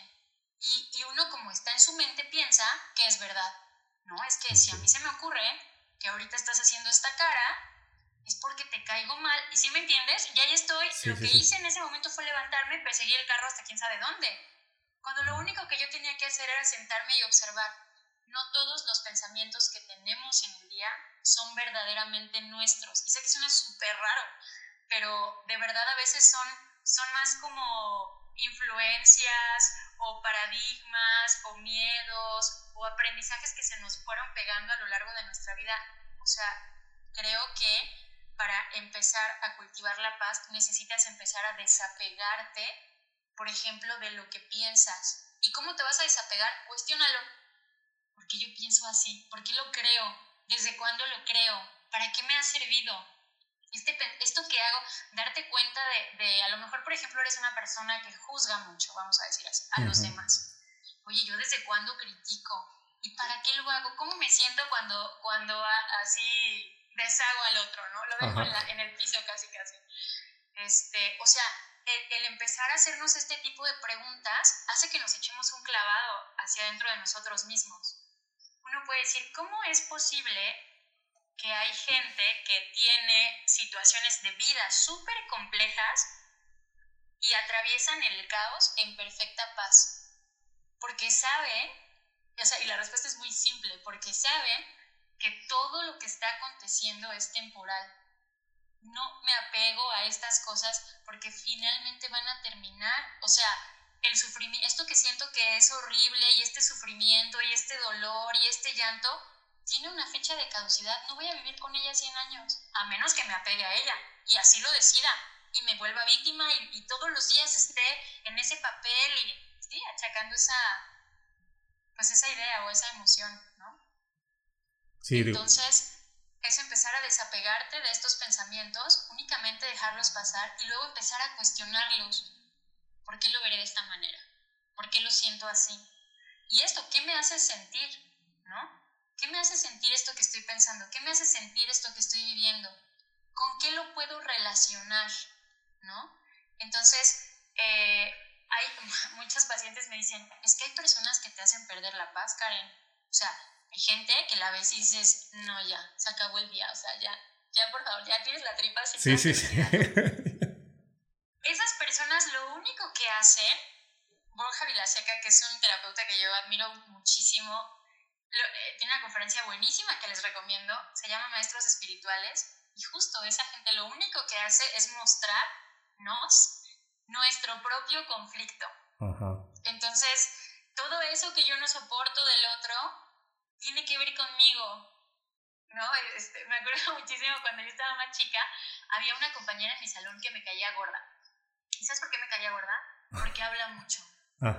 [SPEAKER 2] Y, y, uno como está en su mente piensa que es verdad. No, es que si a mí se me ocurre que ahorita estás haciendo esta cara, es porque te caigo mal. Y si me entiendes, ya ahí estoy. lo que hice en ese momento fue levantarme, perseguir el carro hasta quién sabe dónde. Cuando lo único que yo tenía que hacer era sentarme y observar. No todos los pensamientos que tenemos en el día son verdaderamente nuestros. Y sé que suena súper raro, pero de verdad a veces son, son más como influencias o paradigmas o miedos o aprendizajes que se nos fueron pegando a lo largo de nuestra vida. O sea, creo que para empezar a cultivar la paz necesitas empezar a desapegarte, por ejemplo, de lo que piensas. ¿Y cómo te vas a desapegar? Cuestiónalo. ¿Por qué yo pienso así? ¿Por qué lo creo? ¿Desde cuándo lo creo? ¿Para qué me ha servido? Este, esto que hago, darte cuenta de, a lo mejor, por ejemplo, eres una persona que juzga mucho, vamos a decir así, a los demás. Oye, ¿yo desde cuándo critico? ¿Y para qué lo hago? ¿Cómo me siento cuando, cuando así deshago al otro, ¿no? Lo dejo en, el piso casi, casi. Este, o sea, el, el, empezar a hacernos este tipo de preguntas hace que nos echemos un clavado hacia adentro de nosotros mismos. Uno puede decir, ¿cómo es posible que hay gente que tiene situaciones de vida súper complejas y atraviesan el caos en perfecta paz. Porque saben, o sea, y la respuesta es muy simple, porque saben que todo lo que está aconteciendo es temporal. No me apego a estas cosas porque finalmente van a terminar. O sea, el sufrimiento, esto que siento que es horrible y este sufrimiento y este dolor y este llanto, tiene una fecha de caducidad, no voy a vivir con ella 100 años, a menos que me apegue a ella y así lo decida y me vuelva víctima y, todos los días esté en ese papel y sí, achacando esa, pues esa idea o esa emoción, ¿no? Sí, Entonces, es empezar a desapegarte de estos pensamientos, únicamente dejarlos pasar y luego empezar a cuestionarlos. ¿Por qué lo veré de esta manera? ¿Por qué lo siento así? ¿Y esto qué me hace sentir? ¿No? ¿Qué me hace sentir esto que estoy pensando? ¿Qué me hace sentir esto que estoy viviendo? ¿Con qué lo puedo relacionar? ¿No? Entonces, eh, hay muchas pacientes me dicen, es que hay personas que te hacen perder la paz, Karen. O sea, hay gente que la ves y dices, no, ya, se acabó el día, o sea, ya, ya por favor, ya tienes la tripa
[SPEAKER 1] Sí, sí, sí.
[SPEAKER 2] Esas personas lo único que hacen, Borja Vilaseca, que es un terapeuta que yo admiro muchísimo, eh, tiene una conferencia buenísima que les recomiendo, se llama Maestros Espirituales, y justo esa gente lo único que hace es mostrarnos nuestro propio conflicto. Entonces, todo eso que yo no soporto del otro tiene que ver conmigo. ¿no? Este, me acuerdo muchísimo cuando yo estaba más chica, había una compañera en mi salón que me caía gorda. ¿Y sabes por qué me caía gorda? Porque habla mucho.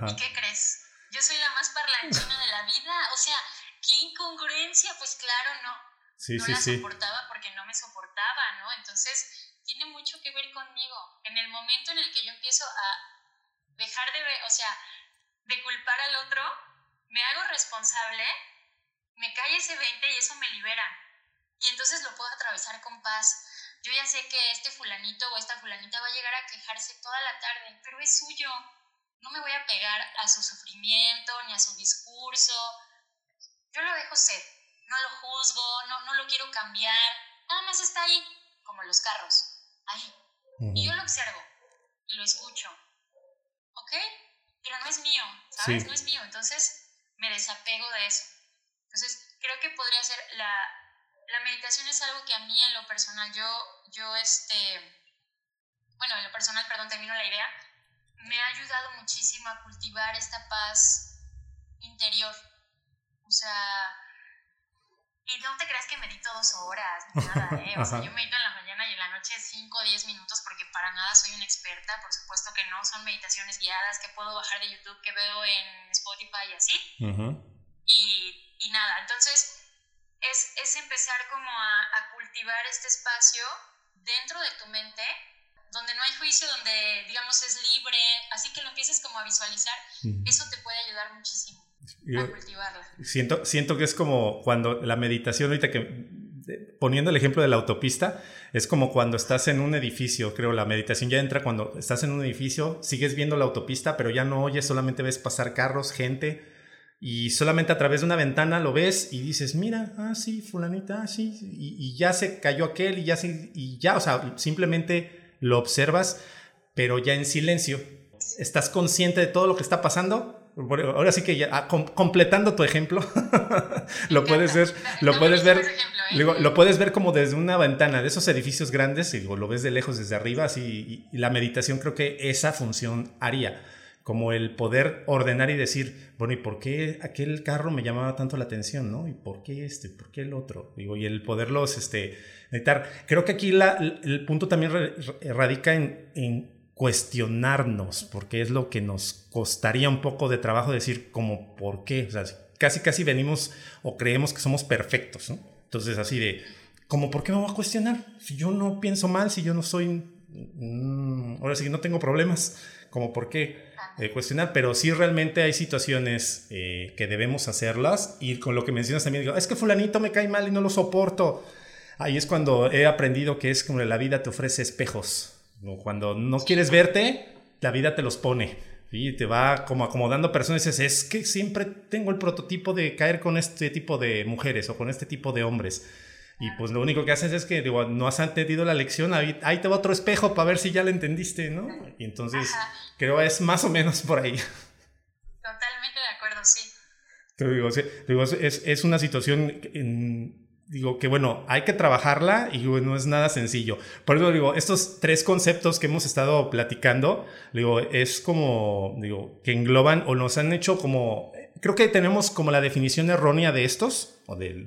[SPEAKER 2] ¿Y qué crees? Yo soy la más parlanchina de la vida. O sea, qué incongruencia, pues claro, no. Sí, no la soportaba porque no me soportaba, ¿no? Entonces, tiene mucho que ver conmigo. En el momento en el que yo empiezo a dejar de ver, o sea, de culpar al otro, me hago responsable, me cae ese 20 y eso me libera. Y entonces lo puedo atravesar con paz. Yo ya sé que este fulanito o esta fulanita va a llegar a quejarse toda la tarde, pero es suyo. No me voy a pegar a su sufrimiento ni a su discurso yo lo dejo ser, no lo juzgo, no, no lo quiero cambiar, nada más está ahí, como los carros, ahí. Y yo lo observo y lo escucho, ¿ok? Pero no es mío, ¿sabes? No es mío, entonces me desapego de eso. Entonces, creo que podría ser, la, la meditación es algo que a mí en lo personal, yo, yo este, bueno, en lo personal, perdón, termino la idea, me ha ayudado muchísimo a cultivar esta paz interior o sea, Y no te creas que medito dos horas, ni nada, ¿eh? O sea, yo medito en la mañana y en la noche 5 o 10 minutos porque para nada soy una experta. Por supuesto que no son meditaciones guiadas que puedo bajar de YouTube, que veo en Spotify y así. y, y, nada, entonces es, es empezar como a, a cultivar este espacio dentro de tu mente donde no hay juicio, donde digamos es libre, así que lo empieces como a visualizar, eso te puede ayudar muchísimo a cultivarla.
[SPEAKER 1] Siento, siento que es como cuando la meditación, ahorita que poniendo el ejemplo de la autopista, es como cuando estás en un edificio, creo, la meditación ya entra cuando estás en un edificio, sigues viendo la autopista, pero ya no oyes, solamente ves pasar carros, gente, y solamente a través de una ventana lo ves y dices, mira, ah, sí, fulanita, ah, sí, y, y, ya se cayó aquel y ya, se, y ya, o sea, simplemente lo observas, pero ya en silencio. Estás consciente de todo lo que está pasando. Ahora sí que ya, ah, completando tu ejemplo, lo puedes ver, lo puedes ver, ¿eh? lo puedes ver como desde una ventana de esos edificios grandes y lo ves de lejos desde arriba, así, y la meditación creo que esa función haría como el poder ordenar y decir, bueno, ¿y por qué aquel carro me llamaba tanto la atención, no? ¿Y por qué este? ¿Por qué el otro? Digo, y el poderlos este, editar. Creo que aquí la, el punto también radica en, en, cuestionarnos, porque es lo que nos costaría un poco de trabajo decir, como, ¿por qué? O sea, casi, casi venimos o creemos que somos perfectos, ¿no? Entonces, así de, como, ¿por qué me voy a cuestionar? Si yo no pienso mal, si yo no soy, mm, ahora sí, no tengo problemas, como, ¿por qué? eh, cuestionar, pero sí realmente hay situaciones eh, que debemos hacerlas y con lo que mencionas también digo, es que fulanito me cae mal y no lo soporto. Ahí es cuando he aprendido que es como la vida te ofrece espejos. Cuando no quieres verte, la vida te los pone y te va como acomodando personas y dices, es que siempre tengo el prototipo de caer con este tipo de mujeres o con este tipo de hombres. Y pues lo único que haces es que digo, no has entendido la lección, ahí, te va otro espejo para ver si ya lo entendiste, ¿no? Y entonces creo es más o menos por ahí.
[SPEAKER 2] Totalmente de acuerdo, sí.
[SPEAKER 1] Te digo, digo es, es, una situación, digo, que bueno, hay que trabajarla y no es nada sencillo. Por eso digo, estos tres conceptos que hemos estado platicando, digo, es como, digo, que engloban o nos han hecho como creo que tenemos como la definición errónea de estos, o de,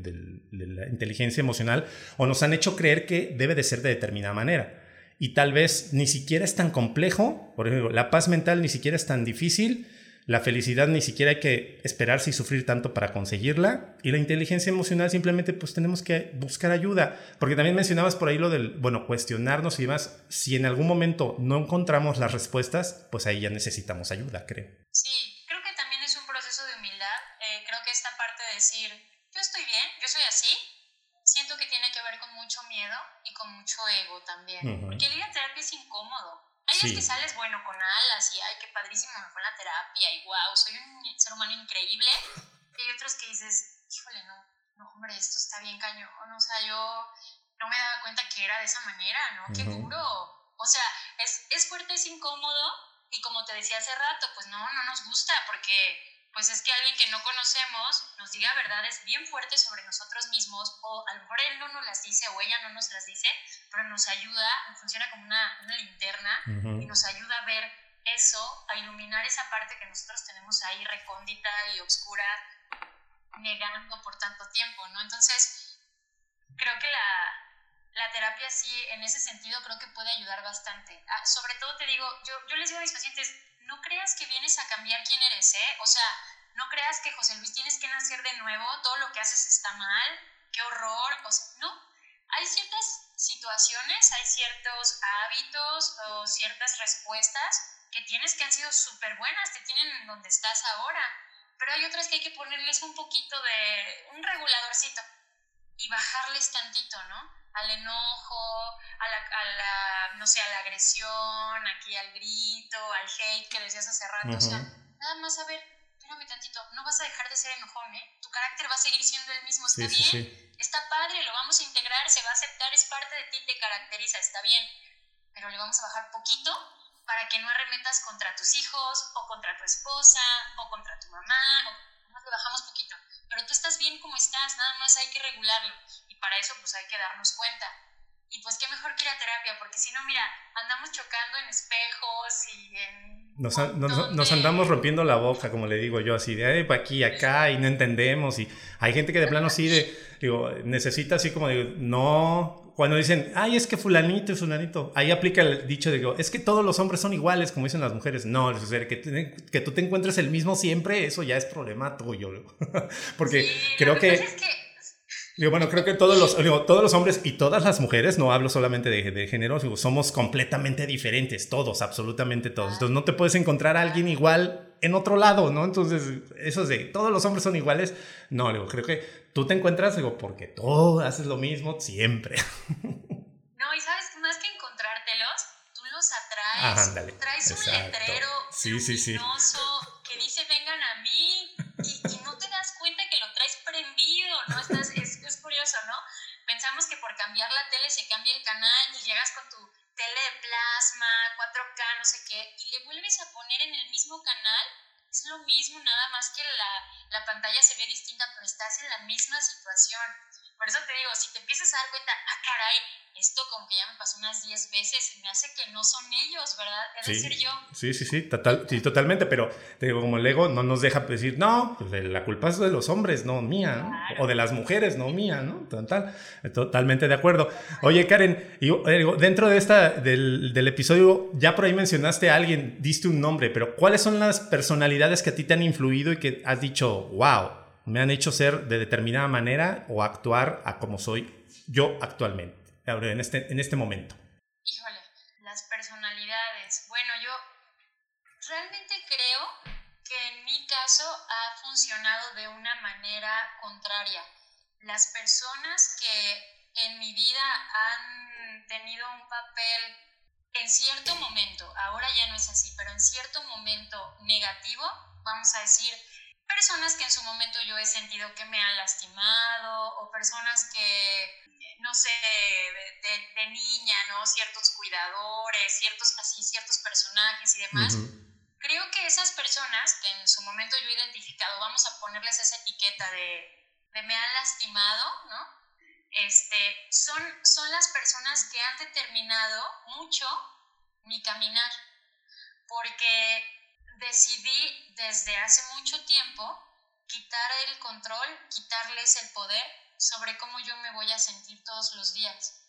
[SPEAKER 1] la inteligencia emocional, o nos han hecho creer que debe de ser de determinada manera. Y tal vez ni siquiera es tan complejo, por ejemplo, la paz mental ni siquiera es tan difícil, la felicidad ni siquiera hay que esperarse y sufrir tanto para conseguirla, y la inteligencia emocional simplemente pues tenemos que buscar ayuda, porque también mencionabas por ahí lo del, bueno, cuestionarnos y demás, si en algún momento no encontramos las respuestas, pues ahí ya necesitamos ayuda, creo.
[SPEAKER 2] Sí, decir, yo estoy bien, yo soy así, siento que tiene que ver con mucho miedo y con mucho ego también. Porque el ir a terapia es incómodo. Hay veces que sales bueno con alas y ay, qué padrísimo me fue la terapia y wow, soy un ser humano increíble. Y hay otros que dices, híjole, no, no, hombre, esto está bien cañón. O sea, yo no me daba cuenta que era de esa manera, ¿no? Qué duro. O sea, es, es fuerte, es incómodo y como te decía hace rato, pues no, no nos gusta porque pues es que alguien que no conocemos nos diga verdades bien fuertes sobre nosotros mismos, o a lo mejor él no nos las dice o ella no nos las dice, pero nos ayuda, funciona como una, linterna y nos ayuda a ver eso, a iluminar esa parte que nosotros tenemos ahí recóndita y oscura, negando por tanto tiempo, ¿no? Entonces, creo que la, la terapia sí, en ese sentido, creo que puede ayudar bastante. Ah, sobre todo te digo, yo, yo les digo a mis pacientes, no creas que vienes a cambiar quién eres, ¿eh? O sea, no creas que José Luis tienes que nacer de nuevo, todo lo que haces está mal, qué horror, o sea, no. Hay ciertas situaciones, hay ciertos hábitos o ciertas respuestas que tienes que han sido súper buenas, te tienen en donde estás ahora, pero hay otras que hay que ponerles un poquito de un reguladorcito y bajarles tantito, ¿no? Al enojo, a la, a la, no sé, a la agresión, aquí al grito, al hate que decías hace rato. O sea, nada más a ver, espérame tantito, no vas a dejar de ser enojón, ¿eh? Tu carácter va a seguir siendo el mismo, está bien, está padre, lo vamos a integrar, se va a aceptar, es parte de ti, te caracteriza, está bien, pero le vamos a bajar poquito para que no arremetas contra tus hijos, o contra tu esposa, o contra tu mamá, o más le bajamos poquito. Pero tú estás bien como estás, nada más hay que regularlo para eso pues hay que darnos cuenta. y pues qué mejor que ir a terapia, porque si no, mira, andamos chocando en espejos y en...
[SPEAKER 1] Nos, nos, andamos rompiendo la boca, como le digo yo, así de para aquí, acá, y no entendemos. Y hay gente que de plano sí, de, digo, necesita así como digo, no, cuando dicen, ay, es que fulanito y fulanito, ahí aplica el dicho de que es que todos los hombres son iguales, como dicen las mujeres. No, es decir, que, que tú te encuentres el mismo siempre, eso ya es problema tuyo. Porque creo que bueno, creo que todos los, todos los hombres y todas las mujeres, no hablo solamente de, de género, somos completamente diferentes, todos, absolutamente todos. Entonces no te puedes encontrar a alguien igual en otro lado, ¿no? Entonces, eso de todos los hombres son iguales, no, digo, creo que tú te encuentras, digo, porque tú haces lo mismo siempre.
[SPEAKER 2] No, y sabes, más que encontrártelos, tú los atraes. Traes un letrero
[SPEAKER 1] sí, sí, sí.
[SPEAKER 2] que dice vengan a mí y, no te das cuenta que lo traes prendido, ¿no? Estás, ¿no? Pensamos que por cambiar la tele se cambia el canal y llegas con tu tele de plasma, 4K, no sé qué, y le vuelves a poner en el mismo canal, es lo mismo, nada más que la, la pantalla se ve distinta, pero estás en la misma situación. Por eso te digo, si te empiezas a dar cuenta, ah, caray, esto como que ya me pasó unas 10 veces, me hace que no son ellos, ¿verdad? Debe ser yo.
[SPEAKER 1] Sí, sí, sí, total, sí, totalmente, pero te digo, como el ego no nos deja decir, no, pues la culpa es de los hombres, no mía, o de las mujeres, no mía, ¿no? Total, totalmente de acuerdo. Oye, Karen, y, eh, dentro de esta, del, del episodio, ya por ahí mencionaste a alguien, diste un nombre, pero ¿cuáles son las personalidades que a ti te han influido y que has dicho, wow? Me han hecho ser de determinada manera o actuar a como soy yo actualmente, en este, en este momento.
[SPEAKER 2] Híjole, las personalidades. Bueno, yo realmente creo que en mi caso ha funcionado de una manera contraria. Las personas que en mi vida han tenido un papel en cierto momento, ahora ya no es así, pero en cierto momento negativo, vamos a decir, personas que en su momento yo he sentido que me han lastimado o personas que, no sé, de, niña, ¿no? Ciertos cuidadores, ciertos, así, ciertos personajes y demás. Creo que esas personas que en su momento yo he identificado, vamos a ponerles esa etiqueta de, de me han lastimado, ¿no? Este, son, son las personas que han determinado mucho mi caminar. Porque decidí desde hace mucho tiempo quitar el control, quitarles el poder sobre cómo yo me voy a sentir todos los días.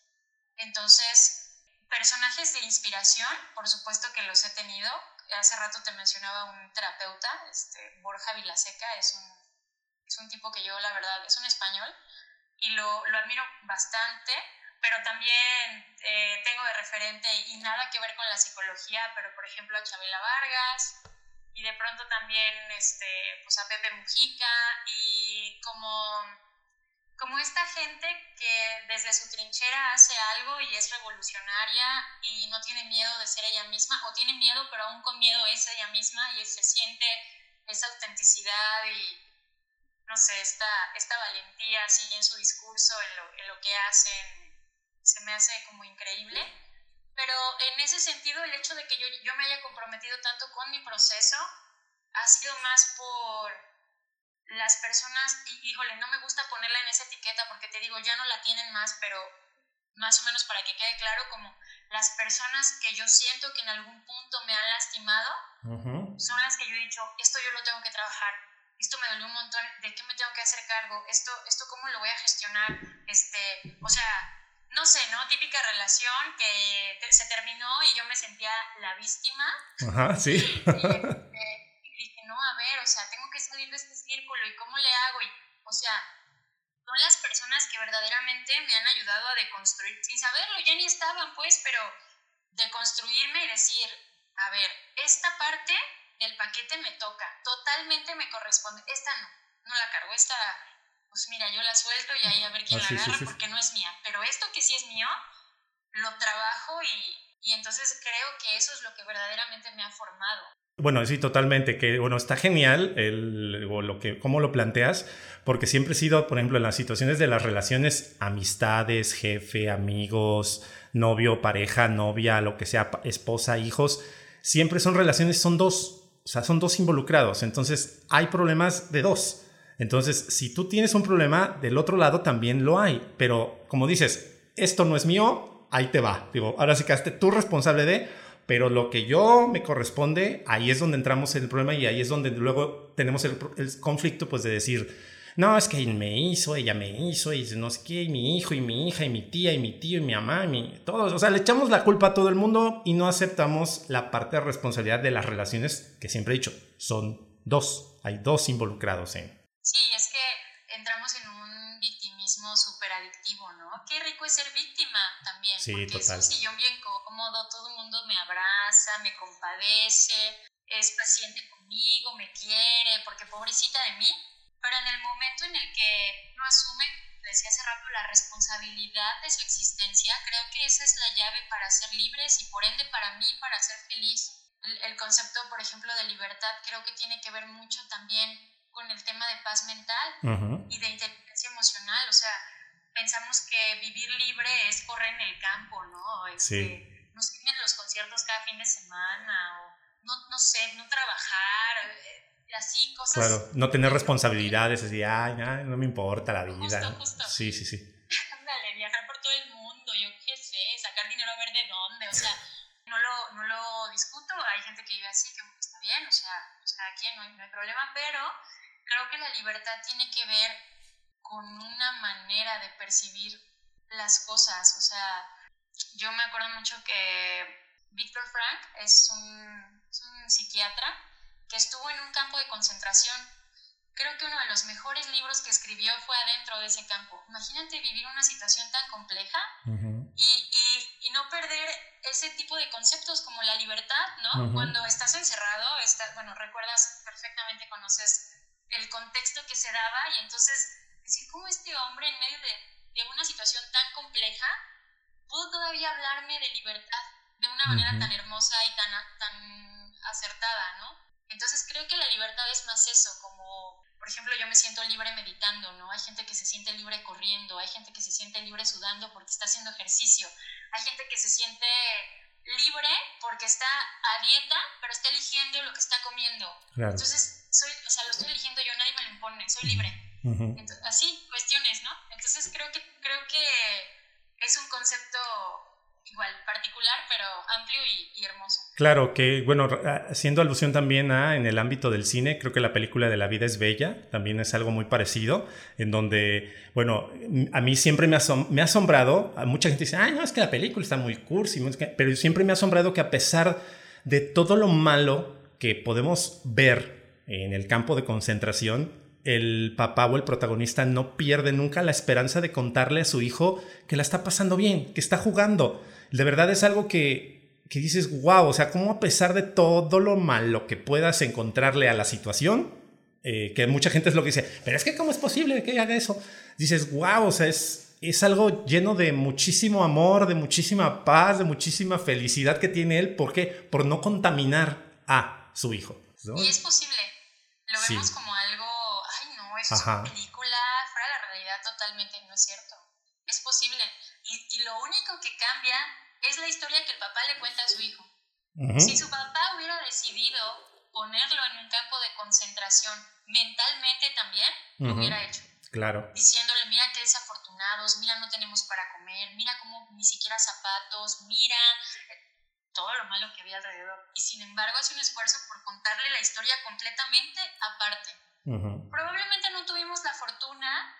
[SPEAKER 2] Entonces, personajes de inspiración, por supuesto que los he tenido. Hace rato te mencionaba un terapeuta, este, Borja Vilaseca, es un, es un tipo que yo, la verdad, es un español y lo, lo admiro bastante pero también eh, tengo de referente y nada que ver con la psicología, pero por ejemplo a Chabela Vargas, y de pronto también este, pues a Pepe Mujica y como, como esta gente que desde su trinchera hace algo y es revolucionaria y no tiene miedo de ser ella misma o tiene miedo pero aún con miedo es ella misma y se siente esa autenticidad y no sé, esta, esta valentía así en su discurso, en lo, en lo que hacen, se me hace como increíble. Pero en ese sentido, el hecho de que yo, yo me haya comprometido tanto con mi proceso ha sido más por las personas, y híjole, no me gusta ponerla en esa etiqueta porque te digo, ya no la tienen más, pero más o menos para que quede claro, como las personas que yo siento que en algún punto me han lastimado, son las que yo he dicho, esto yo lo tengo que trabajar, esto me dolió un montón, ¿de qué me tengo que hacer cargo? Esto, esto ¿cómo lo voy a gestionar? Este, o sea, no sé, ¿no? Típica relación que se terminó y yo me sentía la víctima.
[SPEAKER 1] Ajá, sí.
[SPEAKER 2] Y, dije, no, a ver, o sea, tengo que salir de este círculo y cómo le hago. Y, o sea, son las personas que verdaderamente me han ayudado a deconstruir, sin saberlo, ya ni estaban, pues, pero deconstruirme y decir, a ver, esta parte del paquete me toca, totalmente me corresponde, esta no, no la cargo, esta pues mira, yo la suelto y ahí a ver quién ah, la agarra porque no es mía. Pero esto que sí es mío, lo trabajo y, y entonces creo que eso es lo que verdaderamente me ha formado.
[SPEAKER 1] Bueno, sí, totalmente, que bueno, está genial el, o lo que, cómo lo planteas, porque siempre he sido, por ejemplo, en las situaciones de las relaciones, amistades, jefe, amigos, novio, pareja, novia, lo que sea, esposa, hijos, siempre son relaciones, son dos, o sea, son dos involucrados, entonces hay problemas de dos. Entonces, si tú tienes un problema, del otro lado también lo hay. Pero como dices, esto no es mío, ahí te va. Digo, ahora sí que hazte tú responsable de, pero lo que yo me corresponde, ahí es donde entramos en el problema y ahí es donde luego tenemos el, el conflicto, pues de decir, no, es que me hizo, ella me hizo, y no sé qué, y mi hijo, y mi hija, y mi tía, y mi tío, y mi mamá, y mi, todos. O sea, le echamos la culpa a todo el mundo y no aceptamos la parte de responsabilidad de las relaciones que siempre he dicho, son dos, hay dos involucrados en.
[SPEAKER 2] Sí, es que entramos en un victimismo súper adictivo, ¿no? Qué rico es ser víctima también.
[SPEAKER 1] Sí,
[SPEAKER 2] porque
[SPEAKER 1] total.
[SPEAKER 2] es un sillón bien cómodo, todo el mundo me abraza, me compadece, es paciente conmigo, me quiere, porque pobrecita de mí, pero en el momento en el que no asume, decía hace rato, la responsabilidad de su existencia, creo que esa es la llave para ser libres y por ende para mí, para ser feliz. El, el concepto, por ejemplo, de libertad creo que tiene que ver mucho también con el tema de paz mental
[SPEAKER 1] Ujú.
[SPEAKER 2] y de inteligencia emocional. O sea, pensamos que vivir libre es correr en el campo, ¿no? Este,
[SPEAKER 1] Sí.
[SPEAKER 2] Nos tienen los conciertos cada fin de semana o no, no sé, no trabajar, eh, así, cosas.
[SPEAKER 1] Claro, no tener responsabilidades, así, ay, ay, no me importa la vida.
[SPEAKER 2] Justo, justo.
[SPEAKER 1] Sí, sí, sí.
[SPEAKER 2] Ándale, viajar por todo el mundo, yo qué sé, sacar dinero a ver de dónde, o sea, no lo, no lo discuto, hay gente que vive así, que está bien, o sea, o sea aquí no hay, no hay problema, pero creo que la libertad tiene que ver con una manera de percibir las cosas, o sea, yo me acuerdo mucho que Víctor Frank es un, es un psiquiatra que estuvo en un campo de concentración creo que uno de los mejores libros que escribió fue adentro de ese campo. Imagínate vivir una situación tan compleja y, y, y no perder ese tipo de conceptos como la libertad, ¿no? Cuando estás encerrado, estás, bueno, recuerdas perfectamente, conoces el contexto que se daba y entonces decir cómo este hombre en medio de, de una situación tan compleja pudo todavía hablarme de libertad de una manera tan hermosa y tan, tan acertada, ¿no? Entonces creo que la libertad es más eso, como por ejemplo yo me siento libre meditando, ¿no? Hay gente que se siente libre corriendo, hay gente que se siente libre sudando porque está haciendo ejercicio, hay gente que se siente libre porque está a dieta, pero está eligiendo lo que está comiendo.
[SPEAKER 1] Claro.
[SPEAKER 2] Entonces, soy, o sea, lo estoy eligiendo yo, nadie me lo impone, soy libre. Así, cuestiones, ¿no? Entonces creo que, creo que es un concepto igual, particular, pero amplio y, y hermoso.
[SPEAKER 1] Claro, que bueno, ra- haciendo alusión también a en el ámbito del cine, creo que la película de La vida es bella también es algo muy parecido, en donde, bueno, a mí siempre me, asom- me ha asombrado, mucha gente dice, ay, no, es que la película está muy cursi, pero siempre me ha asombrado que a pesar de todo lo malo que podemos ver en el campo de concentración, el papá o el protagonista no pierde nunca la esperanza de contarle a su hijo que la está pasando bien, que está jugando. De verdad es algo que, que dices, wow, o sea, cómo a pesar de todo lo malo que puedas encontrarle a la situación, eh, que mucha gente es lo que dice, pero es que cómo es posible que haga eso. Dices, wow, o sea, es, es algo lleno de muchísimo amor, de muchísima paz, de muchísima felicidad que tiene él. ¿Por qué? Por no contaminar a su hijo. ¿no?
[SPEAKER 2] Y es posible. Lo
[SPEAKER 1] Sí.
[SPEAKER 2] vemos como eso
[SPEAKER 1] Ajá.
[SPEAKER 2] una película fuera de la realidad totalmente, no es cierto. Es posible. Y, y lo único que cambia es la historia que el papá le cuenta a su hijo.
[SPEAKER 1] Ujú.
[SPEAKER 2] Si su papá hubiera decidido ponerlo en un campo de concentración mentalmente también, lo
[SPEAKER 1] Ujú.
[SPEAKER 2] hubiera hecho.
[SPEAKER 1] Claro.
[SPEAKER 2] Diciéndole, mira qué desafortunados, mira no tenemos para comer, mira cómo ni siquiera zapatos, mira todo lo malo que había alrededor. Y sin embargo hace un esfuerzo por contarle la historia completamente aparte.
[SPEAKER 1] Ujú.
[SPEAKER 2] Probablemente no tuvimos la fortuna,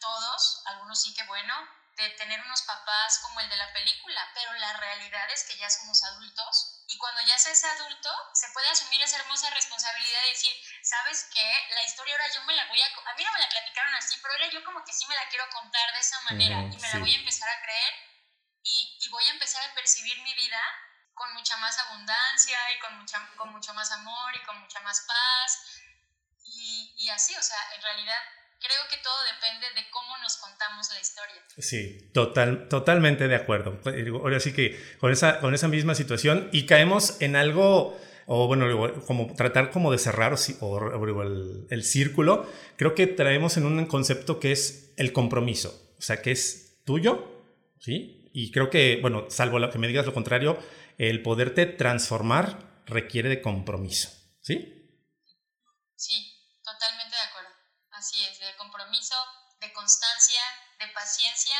[SPEAKER 2] todos, algunos sí que bueno, de tener unos papás como el de la película, pero la realidad es que ya somos adultos y cuando ya se es adulto se puede asumir esa hermosa responsabilidad de decir, ¿sabes qué? La historia ahora yo me la voy a... A mí no me la platicaron así, pero ahora yo como que sí me la quiero contar de esa manera y me
[SPEAKER 1] sí.
[SPEAKER 2] la voy a empezar a creer y, y voy a empezar a percibir mi vida con mucha más abundancia y con, mucha, con mucho más amor y con mucha más paz y, así, o sea, en realidad creo que todo depende de cómo nos contamos la historia.
[SPEAKER 1] Sí, total, totalmente de acuerdo. Ahora sí que con esa, con esa misma situación y caemos en algo, o bueno, como tratar como de cerrar o- o el, el círculo, creo que traemos en un concepto que es el compromiso, o sea, que es tuyo, ¿sí? Y creo que, bueno, salvo lo que me digas lo contrario, el poderte transformar requiere de compromiso, ¿sí?
[SPEAKER 2] Sí, totalmente de acuerdo. Así es, de compromiso, de constancia, de paciencia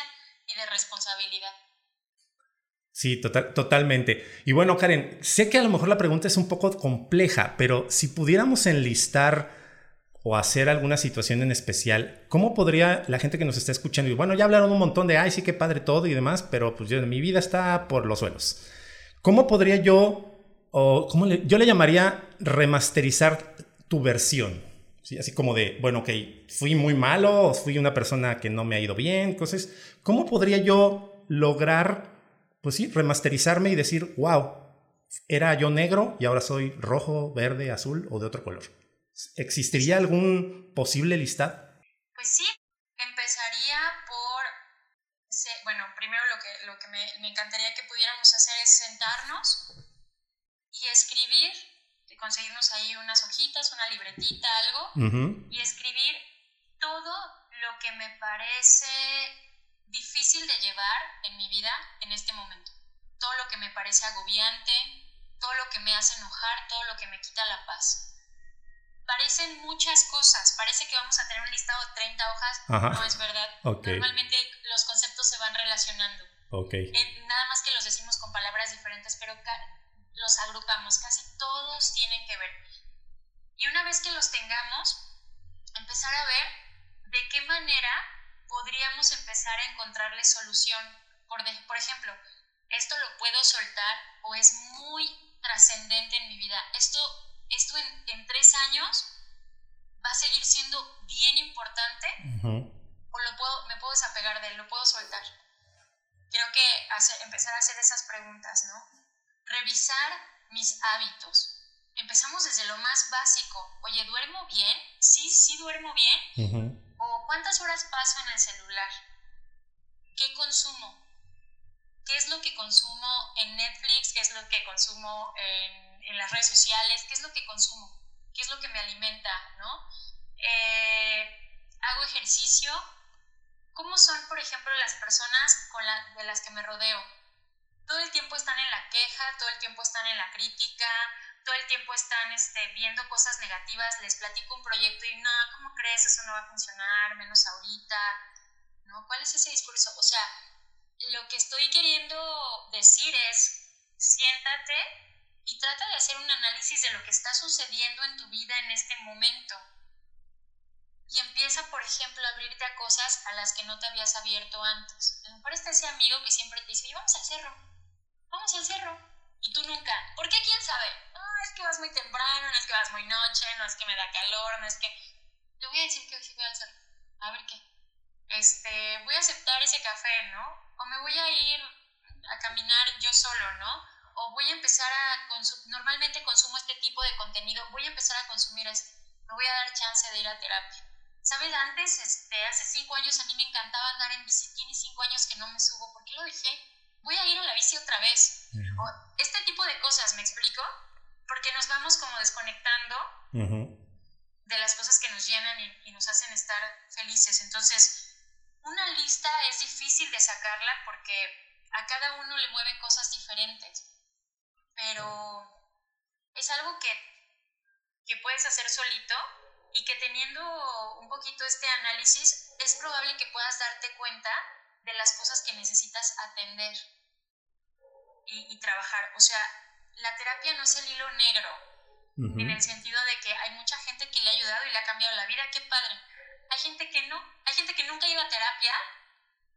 [SPEAKER 2] y de responsabilidad.
[SPEAKER 1] Sí, total, totalmente. Y bueno, Karen, sé que a lo mejor la pregunta es un poco compleja, pero si pudiéramos enlistar o hacer alguna situación en especial, ¿cómo podría la gente que nos está escuchando? Y bueno, ya hablaron un montón de, ay, sí, qué padre todo y demás, pero pues yo, mi vida está por los suelos. ¿Cómo podría yo, o cómo yo le llamaría remasterizar tu versión? ¿Sí? Así como de, bueno, ok, fui muy malo, fui una persona que no me ha ido bien, entonces, ¿cómo podría yo lograr, pues sí, remasterizarme y decir, wow, era yo negro y ahora soy rojo, verde, azul o de otro color? ¿Existiría algún posible listado?
[SPEAKER 2] Pues sí, empezaría por, bueno, primero lo que, lo que me, me encantaría que pudiéramos hacer es sentarnos y escribir, conseguirnos ahí unas hojitas, una libretita, algo, y escribir todo lo que me parece difícil de llevar en mi vida en este momento. Todo lo que me parece agobiante, todo lo que me hace enojar, todo lo que me quita la paz parecen muchas cosas. Parece que vamos a tener un listado de 30 hojas. No es verdad. Normalmente los conceptos se van relacionando.
[SPEAKER 1] Okay.
[SPEAKER 2] Eh, nada más que los decimos con palabras diferentes, pero los agrupamos. Casi todos tienen que ver. Y una vez que los tengamos, empezar a ver de qué manera podríamos empezar a encontrarle solución. Por, por ejemplo, esto lo puedo soltar o es muy trascendente en mi vida. Esto esto en, tres años va a seguir siendo bien importante o lo puedo, me puedo desapegar de él, lo puedo soltar. Creo que empezar a hacer esas preguntas, ¿no? Revisar mis hábitos. Empezamos desde lo más básico. Oye, ¿duermo bien? Sí, sí duermo bien. ¿O cuántas horas paso en el celular? ¿Qué consumo? ¿Qué es lo que consumo en Netflix? ¿Qué es lo que consumo en en las redes sociales, qué es lo que consumo, qué es lo que me alimenta, ¿no? Eh, hago ejercicio. ¿Cómo son, por ejemplo, las personas con de las que me rodeo? Todo el tiempo están en la queja, todo el tiempo están en la crítica, todo el tiempo están este, viendo cosas negativas, les platico un proyecto y no, ¿cómo crees? Eso no va a funcionar, menos ahorita, ¿no? ¿Cuál es ese discurso? O sea, lo que estoy queriendo decir es, siéntate y trata de hacer un análisis de lo que está sucediendo en tu vida en este momento. Y empieza, por ejemplo, a abrirte a cosas a las que no te habías abierto antes. A lo mejor está ese amigo que siempre te dice, vamos al cerro, vamos al cerro. Y tú nunca. ¿Por qué? ¿Quién sabe? No, es que vas muy temprano, no es que vas muy noche, no es que me da calor, no es que... Le voy a decir que hoy sí voy al cerro. A ver qué. Este, voy a aceptar ese café, ¿no? O me voy a ir a caminar yo solo, ¿no? o voy a empezar a consumir, normalmente consumo este tipo de contenido, voy a empezar a consumir esto, me voy a dar chance de ir a terapia. ¿Sabes? Antes, este, hace cinco años a mí me encantaba andar en bici, tiene cinco años que no me subo, ¿por qué lo dejé? Voy a ir a la bici otra vez. este tipo de cosas, ¿me explico? Porque nos vamos como desconectando de las cosas que nos llenan y, y nos hacen estar felices. Entonces, una lista es difícil de sacarla porque a cada uno le mueven cosas diferentes pero es algo que, que puedes hacer solito y que teniendo un poquito este análisis es probable que puedas darte cuenta de las cosas que necesitas atender y, trabajar. O sea, la terapia no es el hilo negro, en el sentido de que hay mucha gente que le ha ayudado y le ha cambiado la vida, qué padre. Hay gente que no, hay gente que nunca iba a terapia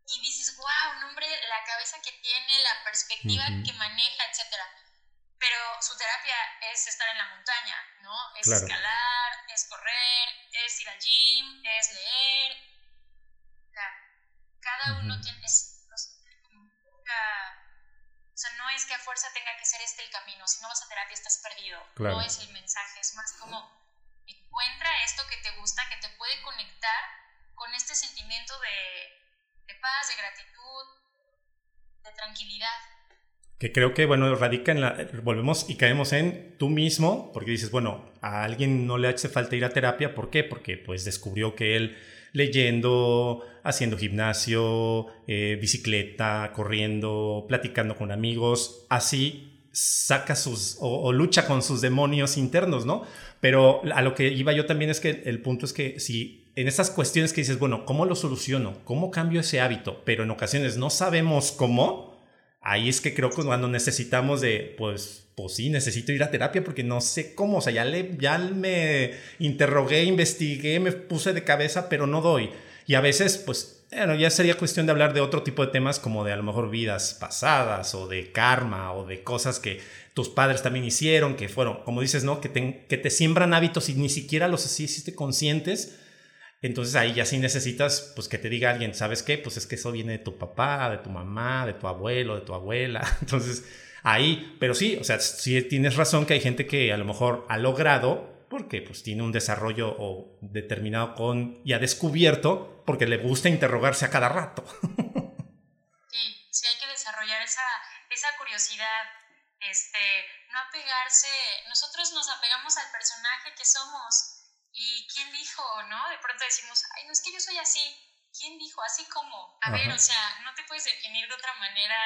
[SPEAKER 2] y dices, wow, un hombre, la cabeza que tiene, la perspectiva que maneja, etcétera pero su terapia es estar en la montaña, ¿no? Es escalar, es correr, es ir al gym, es leer. cada uno tiene... o sea, no es que a fuerza tenga que ser este el camino. Si no vas a terapia estás perdido. No es el mensaje, es más como encuentra esto que te gusta, que te puede conectar con este sentimiento de, de paz, de gratitud, de tranquilidad
[SPEAKER 1] que creo que, bueno, radica en la, volvemos y caemos en tú mismo, porque dices, bueno, a alguien no le hace falta ir a terapia, ¿por qué? Porque pues descubrió que él leyendo, haciendo gimnasio, eh, bicicleta, corriendo, platicando con amigos, así saca sus o, lucha con sus demonios internos, ¿no? Pero a lo que iba yo también es que el punto es que si en esas cuestiones que dices, bueno, ¿cómo lo soluciono? ¿Cómo cambio ese hábito? Pero en ocasiones no sabemos cómo, ahí es que creo que cuando necesitamos de, pues, pues sí, necesito ir a terapia porque no sé cómo, o sea, ya, le, ya me interrogué, investigué, me puse de cabeza, pero no doy. Y a veces, pues, bueno, ya sería cuestión de hablar de otro tipo de temas como de a lo mejor vidas pasadas o de karma o de cosas que tus padres también hicieron, que fueron, como dices, ¿no? Que te, que te siembran hábitos y ni siquiera los hiciste conscientes. Entonces ahí ya sí necesitas, pues que te diga alguien, ¿sabes qué? Pues es que eso viene de tu papá, de tu mamá, de tu abuelo, de tu abuela. Entonces ahí, pero sí, o sea, sí tienes razón que hay gente que a lo mejor ha logrado porque pues tiene un desarrollo o determinado con y ha descubierto porque le gusta interrogarse a cada rato.
[SPEAKER 2] Sí, sí hay que desarrollar esa, esa curiosidad, este, no apegarse, nosotros nos apegamos al personaje que somos y quién dijo, ¿no? De pronto decimos, ay, no es que yo soy así, ¿quién dijo? Así como, a ver, o sea, no te puedes definir de otra manera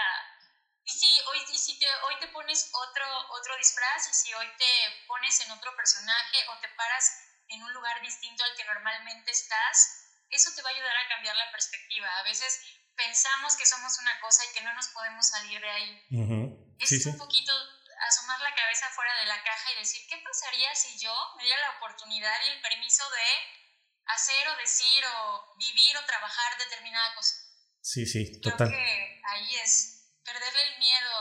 [SPEAKER 2] y si hoy, y si te, hoy te pones otro, otro disfraz y si hoy te pones en otro personaje o te paras en un lugar distinto al que normalmente estás, eso te va a ayudar a cambiar la perspectiva. A veces pensamos que somos una cosa y que no nos podemos salir de ahí. Es un poquito asomar la cabeza fuera de la caja y decir, ¿qué pasaría si yo me diera la oportunidad y el permiso de hacer o decir o vivir o trabajar determinada cosa?
[SPEAKER 1] Sí, sí, total.
[SPEAKER 2] Creo que ahí es perderle el miedo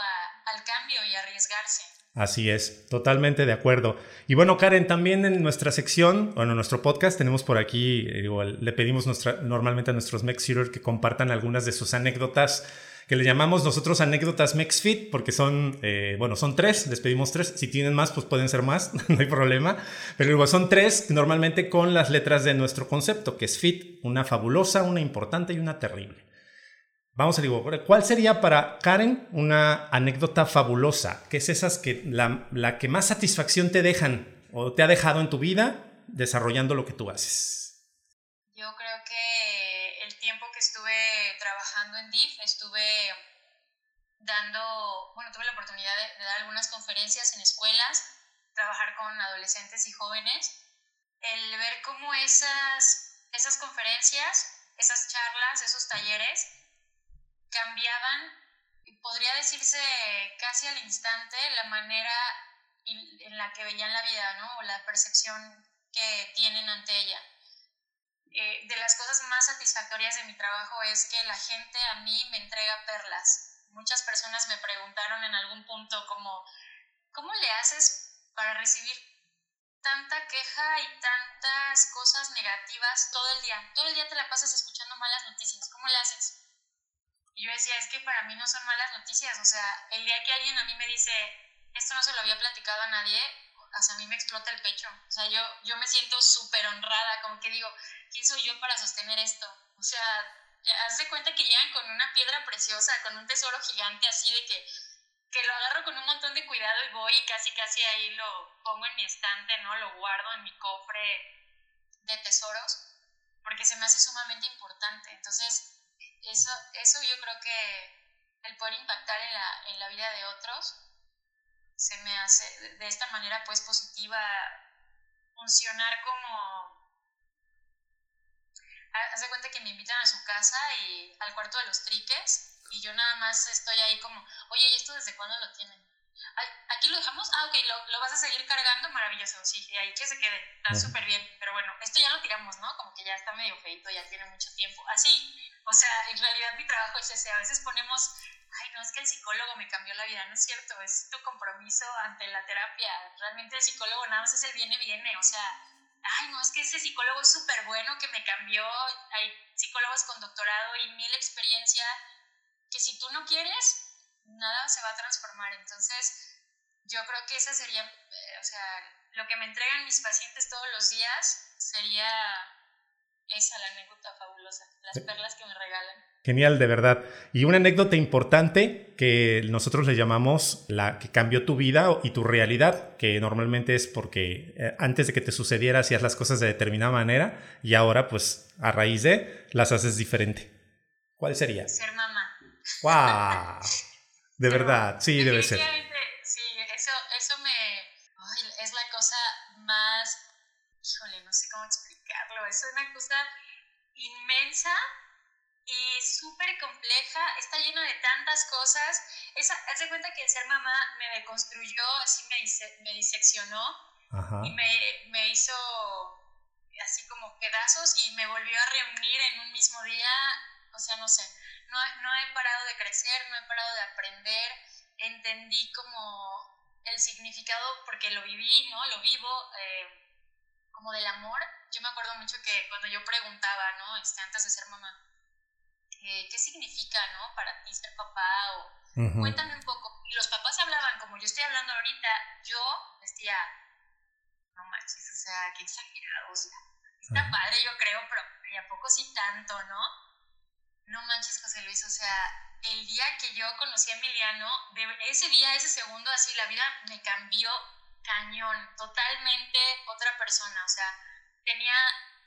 [SPEAKER 2] al cambio y arriesgarse.
[SPEAKER 1] Así es, totalmente de acuerdo. Y bueno, Karen, también en nuestra sección, bueno, en nuestro podcast, tenemos por aquí, igual, le pedimos nuestra, normalmente a nuestros MexFeeder que compartan algunas de sus anécdotas, que le llamamos nosotros anécdotas MexFit, porque son, eh, bueno, son tres, les pedimos tres. Si tienen más, pues pueden ser más, no hay problema. Pero igual son tres, normalmente con las letras de nuestro concepto, que es FIT, una fabulosa, una importante y una terrible. Vamos a digo, ¿cuál sería para Karen una anécdota fabulosa? ¿Qué es esas que la, la, que más satisfacción te dejan o te ha dejado en tu vida desarrollando lo que tú haces?
[SPEAKER 2] Yo creo que el tiempo que estuve trabajando en DIF, estuve dando, bueno, tuve la oportunidad de, de dar algunas conferencias en escuelas, trabajar con adolescentes y jóvenes, el ver cómo esas, esas conferencias, esas charlas, esos talleres, cambiaban, podría decirse casi al instante, la manera en la que veían la vida, ¿no? O la percepción que tienen ante ella. Eh, de las cosas más satisfactorias de mi trabajo es que la gente a mí me entrega perlas. Muchas personas me preguntaron en algún punto como, ¿cómo le haces para recibir tanta queja y tantas cosas negativas todo el día? Todo el día te la pasas escuchando malas noticias. ¿Cómo le haces? Y yo decía, es que para mí no son malas noticias, o sea, el día que alguien a mí me dice, esto no se lo había platicado a nadie, o sea, a mí me explota el pecho, o sea, yo, yo me siento súper honrada, como que digo, ¿quién soy yo para sostener esto? O sea, haz de cuenta que llegan con una piedra preciosa, con un tesoro gigante así de que, que lo agarro con un montón de cuidado y voy y casi casi ahí lo pongo en mi estante, ¿no? Lo guardo en mi cofre de tesoros, porque se me hace sumamente importante. Entonces, eso, eso yo creo que el poder impactar en la, en la vida de otros se me hace de esta manera pues positiva funcionar como hace cuenta que me invitan a su casa y al cuarto de los triques y yo nada más estoy ahí como oye y esto desde cuándo lo tienen aquí lo dejamos, ah, ok, lo, lo, vas a seguir cargando, maravilloso, sí, y ahí que se quede, está súper bien, pero bueno, esto ya lo tiramos, ¿no? Como que ya está medio feito, ya tiene mucho tiempo, así, o sea, en realidad mi trabajo es ese, a veces ponemos, ay, no, es que el psicólogo me cambió la vida, no es cierto, es tu compromiso ante la terapia, realmente el psicólogo nada más es el viene, viene, o sea, ay, no, es que ese psicólogo es súper bueno, que me cambió, hay psicólogos con doctorado y mil experiencia, que si tú no quieres, nada se va a transformar. Entonces, yo creo que esa sería, eh, o sea, lo que me entregan mis pacientes todos los días sería esa, la anécdota fabulosa, las perlas que me regalan.
[SPEAKER 1] Genial, de verdad. Y una anécdota importante que nosotros le llamamos la que cambió tu vida y tu realidad, que normalmente es porque eh, antes de que te sucediera hacías las cosas de determinada manera y ahora pues a raíz de las haces diferente. ¿Cuál sería?
[SPEAKER 2] Ser mamá.
[SPEAKER 1] ¡Wow! De verdad, sí, debe ser.
[SPEAKER 2] Sí, eso, eso me... es la cosa más... Híjole, no sé cómo explicarlo. Es una cosa inmensa y súper compleja, está llena de tantas cosas. Esa, haz de cuenta que el ser mamá me deconstruyó, así me, me diseccionó y me, me hizo así como pedazos y me volvió a reunir en un mismo día. O sea, no sé, no, no he parado de crecer, no he parado de aprender, entendí como el significado, porque lo viví, ¿no? Lo vivo eh, como del amor. Yo me acuerdo mucho que cuando yo preguntaba, ¿no? Este, antes de ser mamá, eh, ¿qué significa, ¿no? Para ti ser papá o... Cuéntame un poco. Y los papás hablaban como yo estoy hablando ahorita. Yo decía, no manches, o sea, qué exagerado, o sea, está padre yo creo, pero ¿y a poco sí tanto, no? No manches, José Luis, o sea, el día que yo conocí a Emiliano, ese día, ese segundo, así la vida me cambió cañón, totalmente otra persona, o sea, tenía,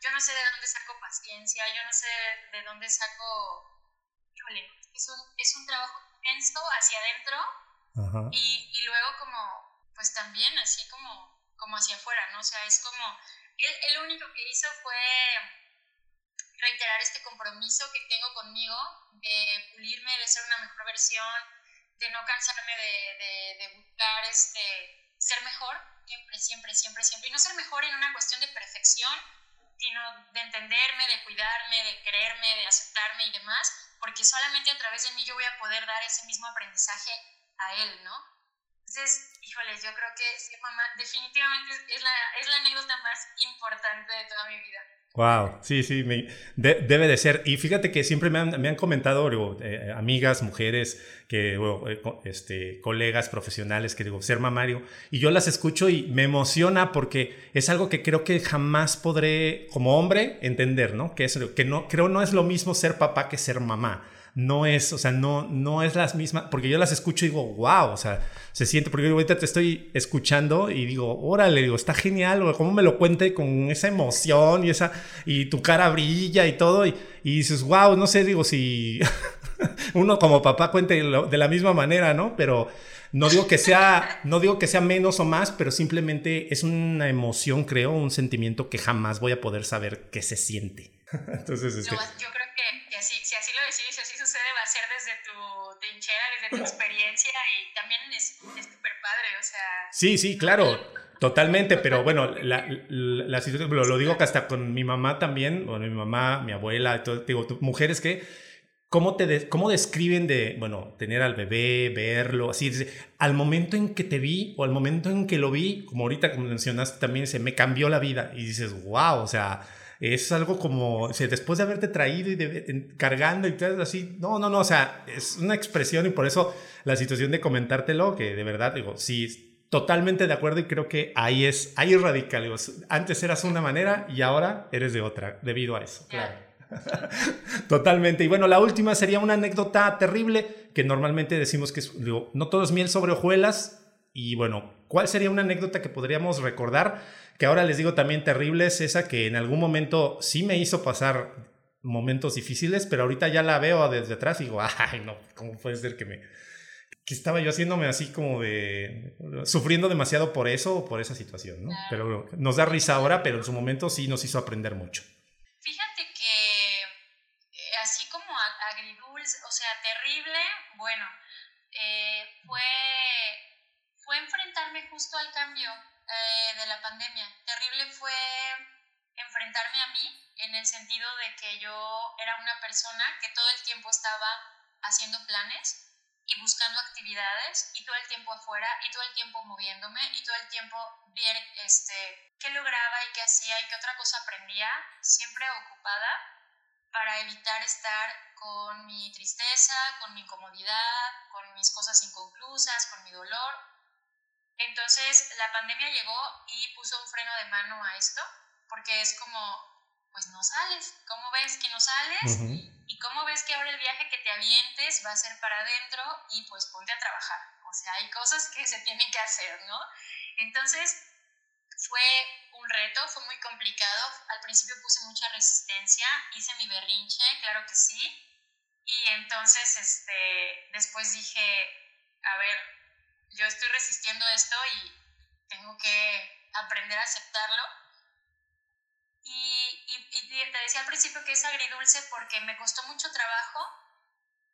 [SPEAKER 2] yo no sé de dónde saco paciencia, yo no sé de dónde saco, híjole, es un, es un trabajo intenso hacia adentro y, y luego como, pues también así como como hacia afuera, ¿no? O sea, es como, él, el único que hizo fue reiterar este compromiso que tengo conmigo de pulirme, de ser una mejor versión, de no cansarme de, de, buscar este, ser mejor, siempre, siempre, siempre, siempre. Y no ser mejor en una cuestión de perfección, sino de entenderme, de cuidarme, de quererme, de aceptarme y demás, porque solamente a través de mí yo voy a poder dar ese mismo aprendizaje a él, ¿no? Entonces, híjoles, yo creo que ser mamá definitivamente es la, es la anécdota más importante de toda mi vida.
[SPEAKER 1] Wow, sí, sí, debe de ser. Y fíjate que siempre me han, me han comentado eh, amigas, mujeres, que, eh, este, colegas profesionales que digo, ser mamario, y yo las escucho y me emociona porque es algo que creo que jamás podré, como hombre, entender, ¿no? Que, es, que no, creo no es lo mismo ser papá que ser mamá no es, o sea, no, no es las mismas, porque yo las escucho y digo, wow, o sea, se siente, porque ahorita te estoy escuchando y digo, órale, digo, está genial, o cómo me lo cuente con esa emoción y esa, y tu cara brilla y todo, y, y dices, wow, no sé, digo, si uno como papá cuente de la misma manera, ¿no? Pero no digo que sea, no digo que sea menos o más, pero simplemente es una emoción, creo, un sentimiento que jamás voy a poder saber qué se siente. Entonces,
[SPEAKER 2] yo creo que, si así lo decides, así sucede, va a ser desde tu trinchera, desde tu experiencia y también es súper padre, o sea...
[SPEAKER 1] Sí, sí, claro. Totalmente, pero bueno, la, la, situación, lo, digo que hasta con mi mamá también, bueno, mi mamá, mi abuela, todo, digo, mujeres que ¿Cómo, te ¿Cómo describen de, bueno, tener al bebé, verlo, así, al momento en que te vi o al momento en que lo vi, como ahorita como mencionaste también, se me cambió la vida y dices, wow, o sea, es algo como, o sea, después de haberte traído y de, cargando y todo así, no, no, no, o sea, es una expresión y por eso la situación de comentártelo, que de verdad, digo, sí, totalmente de acuerdo y creo que ahí es, ahí es radical, digo, antes eras una manera y ahora eres de otra, debido a eso, claro. Totalmente. Y bueno, la última sería una anécdota terrible que normalmente decimos que es, digo, no todo es miel sobre hojuelas. Y bueno, ¿cuál sería una anécdota que podríamos recordar? Que ahora les digo también terrible es esa que en algún momento sí me hizo pasar momentos difíciles, pero ahorita ya la veo desde atrás y digo, ay, no, ¿cómo puede ser que me... que estaba yo haciéndome así como de... sufriendo demasiado por eso o por esa situación, ¿no? Pero nos da risa ahora, pero en su momento sí nos hizo aprender mucho.
[SPEAKER 2] Fíjate terrible, bueno, eh, fue, fue enfrentarme justo al cambio eh, de la pandemia. Terrible fue enfrentarme a mí en el sentido de que yo era una persona que todo el tiempo estaba haciendo planes y buscando actividades y todo el tiempo afuera y todo el tiempo moviéndome y todo el tiempo ver este, qué lograba y qué hacía y qué otra cosa aprendía, siempre ocupada para evitar estar con mi tristeza, con mi incomodidad, con mis cosas inconclusas, con mi dolor. Entonces la pandemia llegó y puso un freno de mano a esto, porque es como, pues no sales, ¿cómo ves que no sales? Y cómo ves que ahora el viaje que te avientes va a ser para adentro y pues ponte a trabajar. O sea, hay cosas que se tienen que hacer, ¿no? Entonces fue un reto, fue muy complicado. Al principio puse mucha resistencia, hice mi berrinche, claro que sí. Y entonces, este, después dije, a ver, yo estoy resistiendo esto y tengo que aprender a aceptarlo. Y te decía al principio que es agridulce porque me costó mucho trabajo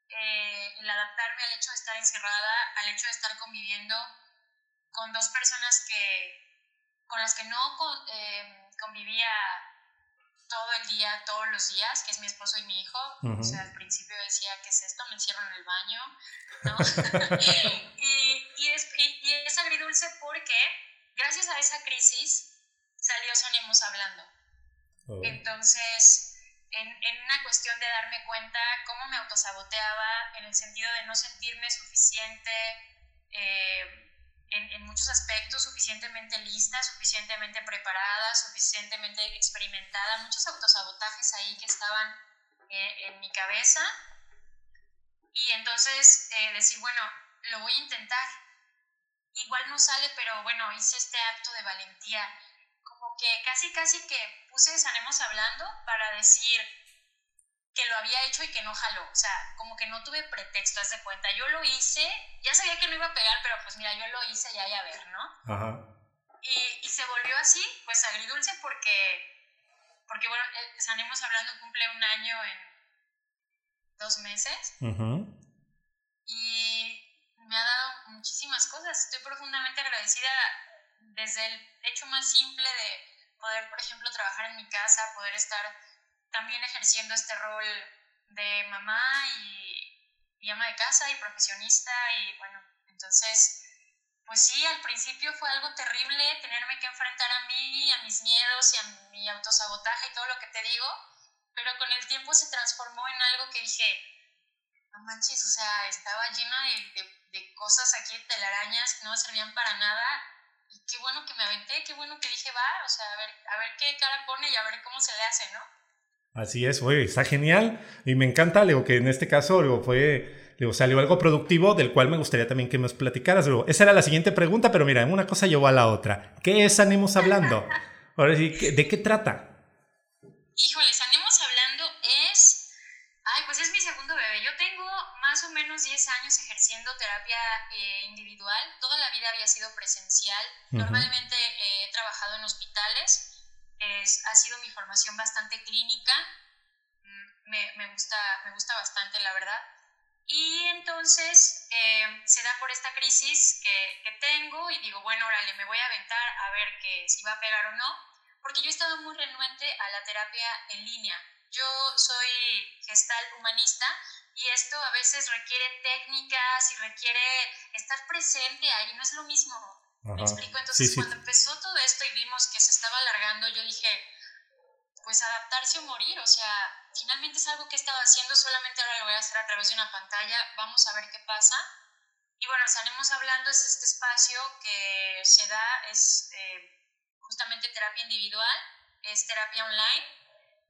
[SPEAKER 2] eh, el adaptarme al hecho de estar encerrada, al hecho de estar conviviendo con dos personas que, con las que no eh, convivía todo el día, todos los días, que es mi esposo y mi hijo. O sea, al principio decía, ¿qué es esto? Me encierro en el baño, ¿no? y, y, es, y, es agridulce porque gracias a esa crisis salió Sanemos hablando. Oh. Entonces, en, en, una cuestión de darme cuenta cómo me autosaboteaba, en el sentido de no sentirme suficiente, eh, en, muchos aspectos suficientemente lista, suficientemente preparada, suficientemente experimentada, muchos autosabotajes ahí que estaban eh, en mi cabeza. Y entonces eh, decir, bueno, lo voy a intentar. Igual no sale, pero bueno, hice este acto de valentía. Como que casi, casi que puse Sanemos hablando para decir, que lo había hecho y que no jaló. O sea, como que no tuve pretexto, haz de cuenta. Yo lo hice, ya sabía que no iba a pegar, pero pues mira, yo lo hice ya y a ver, ¿no? Ajá. Y, y se volvió así, pues agridulce porque, porque bueno, eh, Sanemos hablando cumple un año en dos meses. Y me ha dado muchísimas cosas. Estoy profundamente agradecida desde el hecho más simple de poder, por ejemplo, trabajar en mi casa, poder estar también ejerciendo este rol de mamá y, ama de casa y profesionista y bueno, entonces, pues sí, al principio fue algo terrible tenerme que enfrentar a mí, a mis miedos y a mi autosabotaje y todo lo que te digo, pero con el tiempo se transformó en algo que dije, no manches, o sea, estaba llena de, de, cosas aquí, telarañas que no servían para nada y qué bueno que me aventé, qué bueno que dije, va, o sea, a ver, a ver qué cara pone y a ver cómo se le hace, ¿no?
[SPEAKER 1] Así es, oye, está genial y me encanta, digo, que en este caso fue, salió algo productivo del cual me gustaría también que nos platicaras. Esa era la siguiente pregunta, pero mira, una cosa llevó a la otra. ¿Qué es Anemos Hablando? Ahora sí, ¿de qué trata?
[SPEAKER 2] Híjoles, Anemos Hablando es, ay, pues es mi segundo bebé. Yo tengo más o menos 10 años ejerciendo terapia eh, individual. Toda la vida había sido presencial. Normalmente he trabajado en hospitales ha sido mi formación bastante clínica, mm, me, me, gusta, me gusta bastante, la verdad. Y entonces eh, se da por esta crisis que, que, tengo y digo, bueno, órale, me voy a aventar a ver que, si va a pegar o no, porque yo he estado muy renuente a la terapia en línea. Yo soy gestal humanista y esto a veces requiere técnicas y requiere estar presente ahí, no es lo mismo ¿Me explico? Entonces, cuando empezó todo esto y vimos que se estaba alargando, yo dije, pues adaptarse o morir, o sea, finalmente es algo que he estado haciendo, solamente ahora lo voy a hacer a través de una pantalla, vamos a ver qué pasa. Y bueno, estaremos hablando, es este espacio que se da, es eh, justamente terapia individual, es terapia online,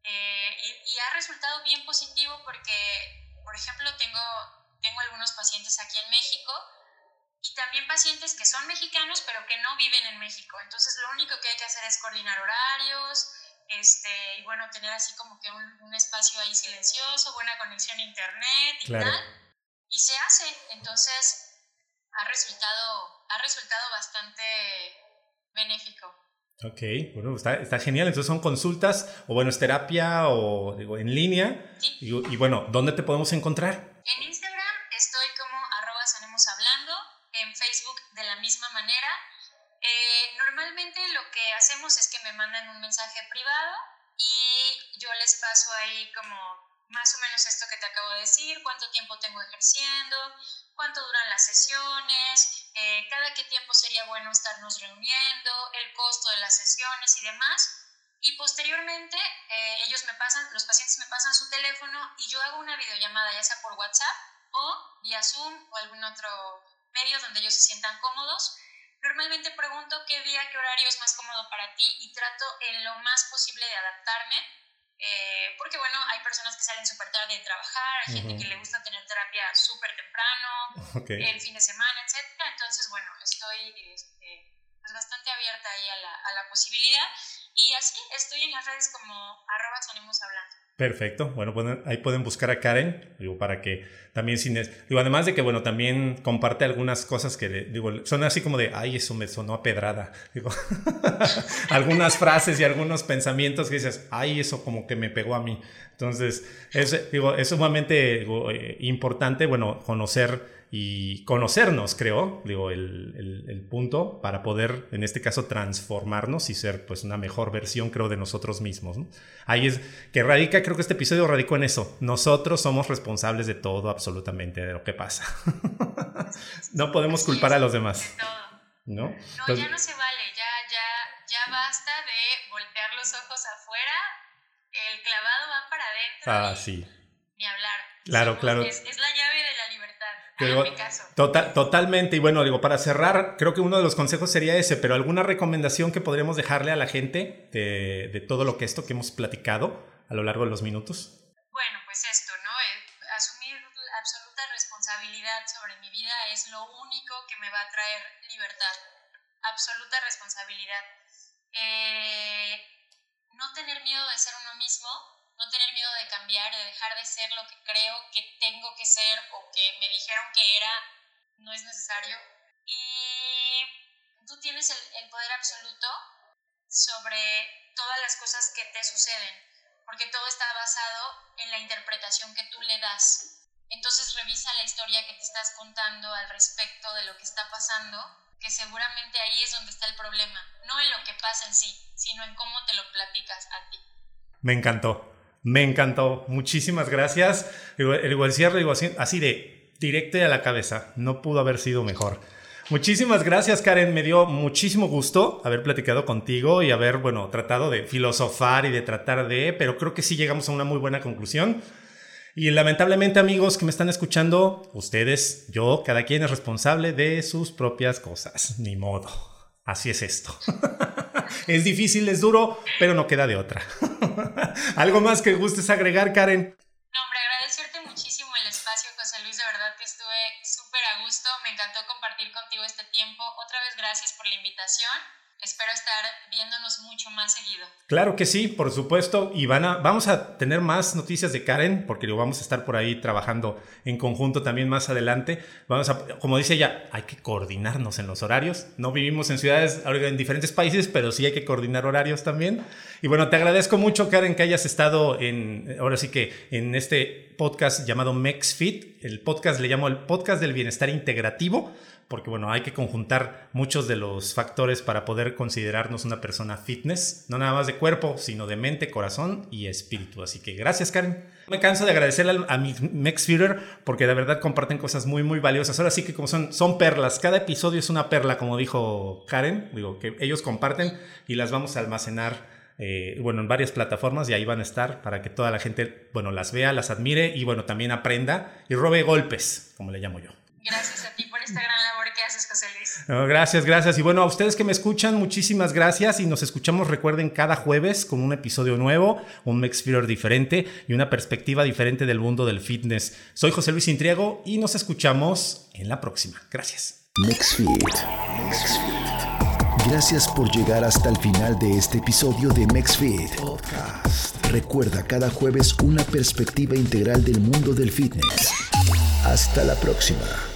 [SPEAKER 2] eh, y, y, ha resultado bien positivo porque, por ejemplo, tengo, tengo algunos pacientes aquí en México y también pacientes que son mexicanos pero que no viven en México. Entonces lo único que hay que hacer es coordinar horarios este, y bueno, tener así como que un, espacio ahí silencioso, buena conexión a internet y tal. Y se hace. Entonces ha resultado, ha resultado bastante benéfico.
[SPEAKER 1] Ok, bueno, está, está, genial. Entonces son consultas o bueno, es terapia o digo, en línea. Sí. Y, y, bueno, ¿dónde te podemos encontrar?
[SPEAKER 2] En Instagram estoy como arroba sanemos hablando en Facebook de la misma manera. Eh, normalmente lo que hacemos es que me mandan un mensaje privado y yo les paso ahí como más o menos esto que te acabo de decir, cuánto tiempo tengo ejerciendo, cuánto duran las sesiones, eh, cada qué tiempo sería bueno estarnos reuniendo, el costo de las sesiones y demás. Y posteriormente eh, ellos me pasan, los pacientes me pasan su teléfono y yo hago una videollamada, ya sea por WhatsApp o vía Zoom o algún otro medios donde ellos se sientan cómodos. Normalmente pregunto qué día, qué horario es más cómodo para ti y trato en lo más posible de adaptarme, eh, porque bueno, hay personas que salen súper tarde de trabajar, hay gente que le gusta tener terapia súper temprano, el fin de semana, etc. Entonces, bueno, estoy este, pues bastante abierta ahí a la, a la, posibilidad y así estoy en las redes como arroba hablando.
[SPEAKER 1] Perfecto. Bueno, ahí pueden buscar a Karen, digo, para que también sin... Digo, además de que, bueno, también comparte algunas cosas que, digo, son así como de, ay, eso me sonó a pedrada. Digo, algunas frases y algunos pensamientos que dices, ay, eso como que me pegó a mí. Entonces, es, digo, es sumamente eh, importante, bueno, conocer y conocernos, creo, digo, el, el, punto para poder, en este caso, transformarnos y ser pues una mejor versión, creo, de nosotros mismos. Ahí es que radica, creo que este episodio radicó en eso. Nosotros somos responsables de todo, absolutamente, de lo que pasa. no podemos culpar a los demás.
[SPEAKER 2] ¿No? No, ya no se vale, ya, ya, ya basta de voltear los ojos afuera, el clavado va para adentro.
[SPEAKER 1] Ah, sí.
[SPEAKER 2] Ni hablar.
[SPEAKER 1] Claro, claro.
[SPEAKER 2] Es, es la llave de la libertad
[SPEAKER 1] Total, totalmente. Y bueno, digo, para cerrar, creo que uno de los consejos sería ese, pero ¿alguna recomendación que podríamos dejarle a la gente de, todo lo que esto que hemos platicado a lo largo de los minutos?
[SPEAKER 2] Bueno, pues esto, ¿no? Eh, asumir absoluta responsabilidad sobre mi vida es lo único que me va a traer libertad. Absoluta responsabilidad. Eh, no tener miedo de ser uno mismo no tener miedo de cambiar, de dejar de ser lo que creo que tengo que ser o que me dijeron que era, no es necesario. Y tú tienes el, poder absoluto sobre todas las cosas que te suceden, porque todo está basado en la interpretación que tú le das. Entonces revisa la historia que te estás contando al respecto de lo que está pasando, que seguramente ahí es donde está el problema, no en lo que pasa en sí, sino en cómo te lo platicas a ti.
[SPEAKER 1] Me encantó. Me encantó. Muchísimas gracias. El, igual cierre, así de directo a la cabeza. No pudo haber sido mejor. Muchísimas gracias, Karen. Me dio muchísimo gusto haber platicado contigo y haber, bueno, tratado de filosofar y de tratar de, pero creo que sí llegamos a una muy buena conclusión. Y lamentablemente, amigos que me están escuchando, ustedes, yo, cada quien es responsable de sus propias cosas. Ni modo. Así es esto. es difícil, es duro, pero no queda de otra. ¿Algo más que gustes agregar, Karen?
[SPEAKER 2] No, hombre, agradecerte muchísimo el espacio, José Luis. De verdad que estuve súper a gusto. Me encantó compartir contigo este tiempo. Otra vez, gracias por la invitación espero estar viéndonos mucho más seguido.
[SPEAKER 1] Claro que sí, por supuesto. Y van a, vamos a tener más noticias de Karen, porque lo vamos a estar por ahí trabajando en conjunto también más adelante. Vamos a, como dice ella, hay que coordinarnos en los horarios. No vivimos en ciudades, en diferentes países, pero sí hay que coordinar horarios también. Y bueno, te agradezco mucho, Karen, que hayas estado en, ahora sí que en este podcast llamado MexFit. El podcast le llamo el podcast del bienestar integrativo porque bueno, hay que conjuntar muchos de los factores para poder considerarnos una persona fitness, no nada más de cuerpo, sino de mente, corazón y espíritu. Así que gracias, Karen. Me canso de agradecerle a mi Mexfeeder porque de verdad comparten cosas muy, muy valiosas. Ahora sí que como son, son perlas, cada episodio es una perla, como dijo Karen, digo, que ellos comparten y las vamos a almacenar. Eh, bueno, en varias plataformas y ahí van a estar para que toda la gente, bueno, las vea, las admire y bueno, también aprenda y robe golpes, como le llamo yo.
[SPEAKER 2] Gracias a ti por esta gran labor que haces, José Luis.
[SPEAKER 1] gracias, gracias. Y bueno, a ustedes que me escuchan, muchísimas gracias. Y nos escuchamos, recuerden, cada jueves con un episodio nuevo, un Mexfeeder diferente y una perspectiva diferente del mundo del fitness. Soy José Luis Intriego y nos escuchamos en la próxima. Gracias.
[SPEAKER 4] MexFit. Gracias por llegar hasta el final de este episodio de MexFit Podcast. Recuerda cada jueves una perspectiva integral del mundo del fitness. Hasta la próxima.